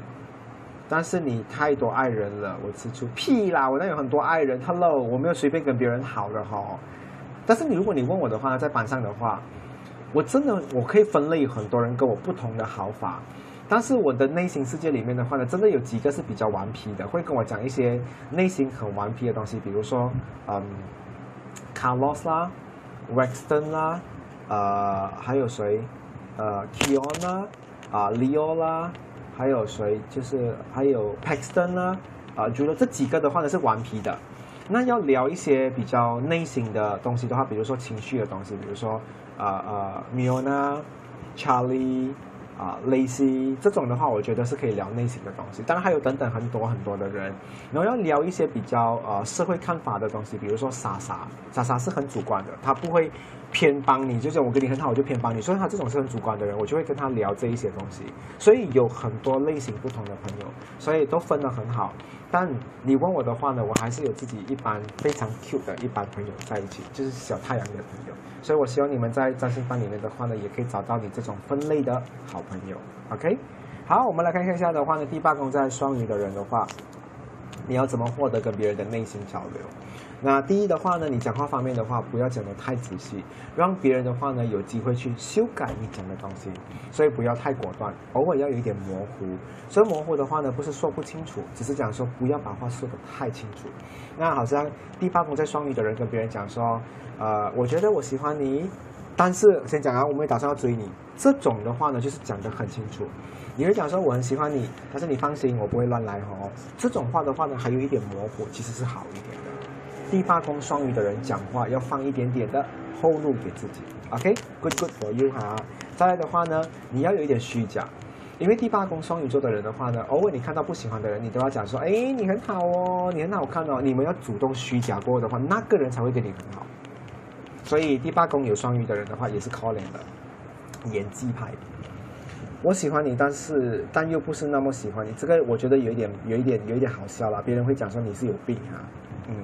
Speaker 1: 但是你太多爱人了，我吃醋屁啦！我那有很多爱人，Hello，我没有随便跟别人好的哈。但是你如果你问我的话，在班上的话。我真的我可以分类很多人跟我不同的好法，但是我的内心世界里面的话呢，真的有几个是比较顽皮的，会跟我讲一些内心很顽皮的东西，比如说，嗯，Carlos 啦，Wexton 啦，呃，还有谁，呃，Kiona，啊，Leo 啦，还有谁，就是还有 Paxton 啦，啊，觉得这几个的话呢是顽皮的。那要聊一些比较内心的东西的话，比如说情绪的东西，比如说。啊啊，Miona、Charlie 啊，Lacy 这种的话，我觉得是可以聊类型的东西。当然还有等等很多很多的人，然后要聊一些比较呃社会看法的东西，比如说莎莎，莎莎是很主观的，他不会偏帮你，就是我跟你很好，我就偏帮你。所以他这种是很主观的人，我就会跟他聊这一些东西。所以有很多类型不同的朋友，所以都分得很好。但你问我的话呢，我还是有自己一般非常 cute 的一般朋友在一起，就是小太阳的朋友。所以我希望你们在占星班里面的话呢，也可以找到你这种分类的好朋友。OK，好，我们来看一下的话呢，第八宫在双鱼的人的话，你要怎么获得跟别人的内心交流？那第一的话呢，你讲话方面的话，不要讲得太仔细，让别人的话呢有机会去修改你讲的东西，所以不要太果断，偶尔要有一点模糊。所以模糊的话呢，不是说不清楚，只是讲说不要把话说得太清楚。那好像第八宫在双鱼的人跟别人讲说，呃，我觉得我喜欢你，但是先讲啊，我们打算要追你，这种的话呢，就是讲的很清楚。你会讲说我很喜欢你，但是你放心，我不会乱来哦。这种话的话呢，还有一点模糊，其实是好一点的。第八宫双鱼的人讲话要放一点点的后路给自己，OK，good good for you 哈。再来的话呢，你要有一点虚假，因为第八宫双鱼座的人的话呢，偶尔你看到不喜欢的人，你都要讲说，哎，你很好哦，你很好看哦。你们要主动虚假过的话，那个人才会跟你很好。所以第八宫有双鱼的人的话，也是 calling 的演技派。我喜欢你，但是但又不是那么喜欢你，这个我觉得有一点有一点有一点好笑了，别人会讲说你是有病啊，嗯。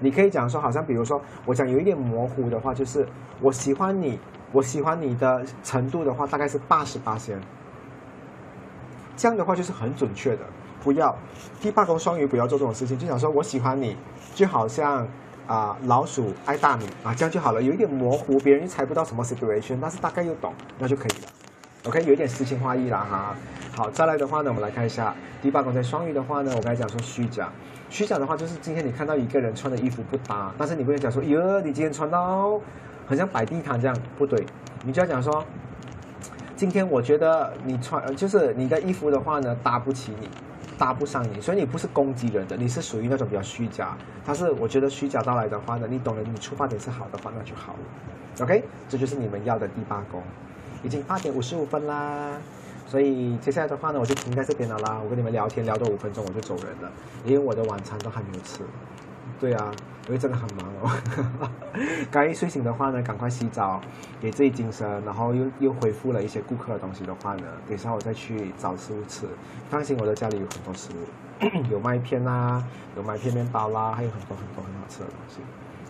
Speaker 1: 你可以讲说，好像比如说，我讲有一点模糊的话，就是我喜欢你，我喜欢你的程度的话，大概是八十八仙。这样的话就是很准确的。不要第八宫双鱼不要做这种事情，就想说我喜欢你，就好像啊老鼠爱大米啊，这样就好了。有一点模糊，别人又猜不到什么 situation，但是大概又懂，那就可以了。OK，有一点诗情画意了哈。好，再来的话呢，我们来看一下第八宫在双鱼的话呢，我刚才讲说虚假。虚假的话就是今天你看到一个人穿的衣服不搭，但是你不能讲说，哟，你今天穿到很像摆地摊这样，不对，你就要讲说，今天我觉得你穿就是你的衣服的话呢搭不起你，搭不上你，所以你不是攻击人的，你是属于那种比较虚假。但是我觉得虚假到来的话呢，你懂得你出发点是好的话，那就好了。OK，这就是你们要的第八宫，已经八点五十五分啦。所以接下来的话呢，我就停在这边了啦。我跟你们聊天聊多五分钟，我就走人了，因为我的晚餐都还没有吃。对啊，因为真的很忙哦。刚一睡醒的话呢，赶快洗澡，给自己精神，然后又又恢复了一些顾客的东西的话呢，等下我再去找食物吃。放心，我的家里有很多食物，有麦片啦，有麦片面包啦，还有很多很多很好吃的东西。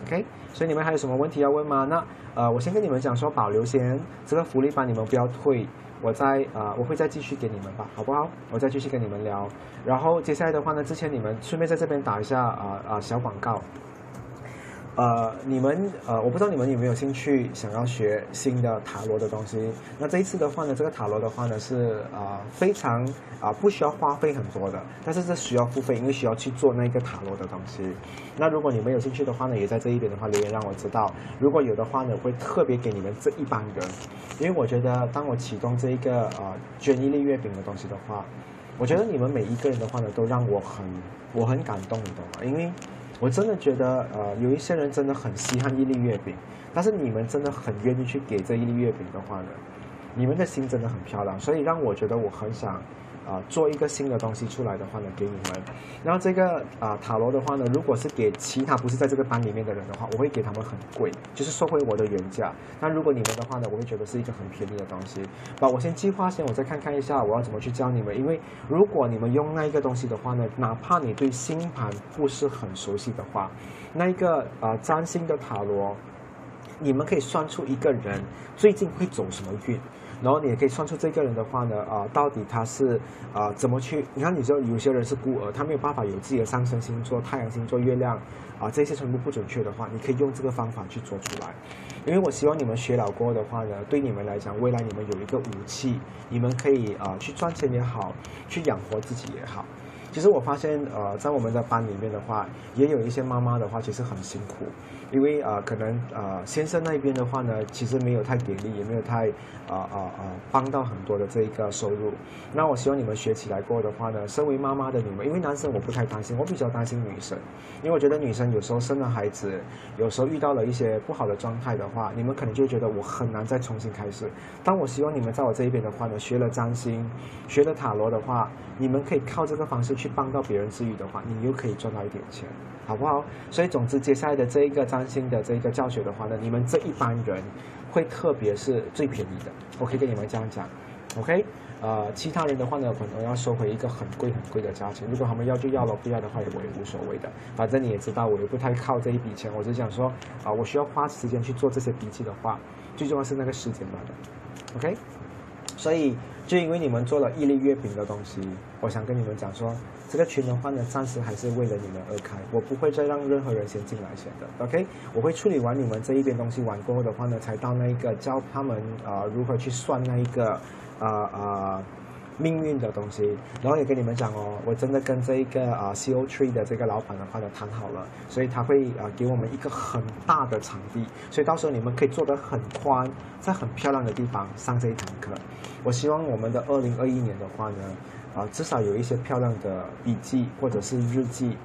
Speaker 1: OK，所以你们还有什么问题要问吗？那呃，我先跟你们讲说，保留先这个福利班，你们不要退。我再啊，我会再继续给你们吧，好不好？我再继续跟你们聊。然后接下来的话呢，之前你们顺便在这边打一下啊啊小广告。呃，你们呃，我不知道你们有没有兴趣想要学新的塔罗的东西。那这一次的话呢，这个塔罗的话呢是啊非常啊不需要花费很多的，但是这需要付费，因为需要去做那个塔罗的东西。那如果你们有兴趣的话呢，也在这一边的话留言让我知道。如果有的话呢，我会特别给你们这一帮人，因为我觉得当我启动这一个呃捐一粒月饼的东西的话，我觉得你们每一个人的话呢，都让我很我很感动，你懂吗？因为。我真的觉得，呃，有一些人真的很稀罕一粒月饼，但是你们真的很愿意去给这一粒月饼的话呢，你们的心真的很漂亮，所以让我觉得我很想。啊，做一个新的东西出来的话呢，给你们。然后这个啊塔罗的话呢，如果是给其他不是在这个班里面的人的话，我会给他们很贵，就是收回我的原价。那如果你们的话呢，我会觉得是一个很便宜的东西。那我先计划先，我再看看一下我要怎么去教你们。因为如果你们用那一个东西的话呢，哪怕你对星盘不是很熟悉的话，那一个啊占星的塔罗，你们可以算出一个人最近会走什么运。然后你也可以算出这个人的话呢，啊，到底他是啊怎么去？你看，你说有些人是孤儿，他没有办法有自己的上升星座、太阳星座、月亮，啊，这些全部不准确的话，你可以用这个方法去做出来。因为我希望你们学了过后的话呢，对你们来讲，未来你们有一个武器，你们可以啊去赚钱也好，去养活自己也好。其实我发现，呃，在我们的班里面的话，也有一些妈妈的话，其实很辛苦，因为呃，可能呃，先生那边的话呢，其实没有太给力，也没有太啊啊啊帮到很多的这一个收入。那我希望你们学起来过的话呢，身为妈妈的你们，因为男生我不太担心，我比较担心女生，因为我觉得女生有时候生了孩子，有时候遇到了一些不好的状态的话，你们可能就觉得我很难再重新开始。但我希望你们在我这一边的话呢，学了占星，学了塔罗的话，你们可以靠这个方式。去帮到别人治愈的话，你又可以赚到一点钱，好不好？所以总之，接下来的这一个占星的这一个教学的话呢，你们这一班人会特别是最便宜的，我可以跟你们这样讲，OK？呃，其他人的话呢，可能要收回一个很贵很贵的价钱。如果他们要就要了，不要的话我也无所谓的。反正你也知道，我也不太靠这一笔钱。我只想说，啊，我需要花时间去做这些笔记的话，最重要是那个时间吧的，OK？所以，就因为你们做了一粒月饼的东西，我想跟你们讲说。这个群的话呢，暂时还是为了你们而开，我不会再让任何人先进来先的，OK？我会处理完你们这一边东西完过后的话呢，才到那一个教他们啊如何去算那一个啊啊命运的东西，然后也跟你们讲哦，我真的跟这一个啊 CO Tree 的这个老板的话呢谈好了，所以他会啊给我们一个很大的场地，所以到时候你们可以做得很宽，在很漂亮的地方上这一堂课。我希望我们的二零二一年的话呢。啊，至少有一些漂亮的笔记或者是日记，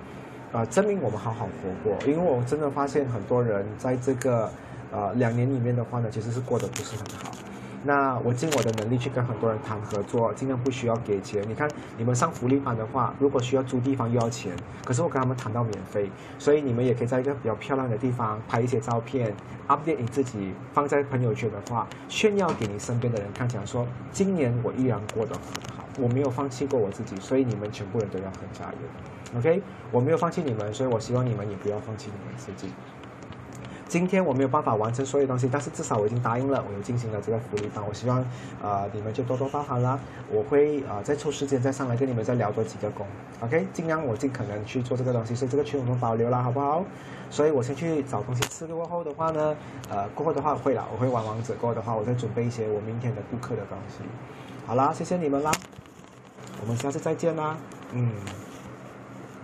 Speaker 1: 啊，证明我们好好活过。因为我真的发现很多人在这个呃两年里面的话呢，其实是过得不是很好。那我尽我的能力去跟很多人谈合作，尽量不需要给钱。你看你们上福利班的话，如果需要租地方又要钱，可是我跟他们谈到免费，所以你们也可以在一个比较漂亮的地方拍一些照片，update 你自己，放在朋友圈的话，炫耀给你身边的人看，讲说今年我依然过得。我没有放弃过我自己，所以你们全部人都要很加油，OK？我没有放弃你们，所以我希望你们也不要放弃你们自己。今天我没有办法完成所有东西，但是至少我已经答应了，我又进行了这个福利班。我希望啊，你们就多多包涵啦。我会啊再抽时间再上来跟你们再聊多几个工，OK？尽量我尽可能去做这个东西，所以这个群我们保留了，好不好？所以我先去找东西吃过后的话呢，呃，过后的话会了，我会玩王者。过后的话，我再准备一些我明天的顾客的东西。好啦，谢谢你们啦。我们下次再见啦，嗯，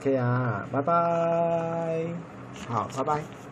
Speaker 1: 可以啊，拜拜，好，拜拜。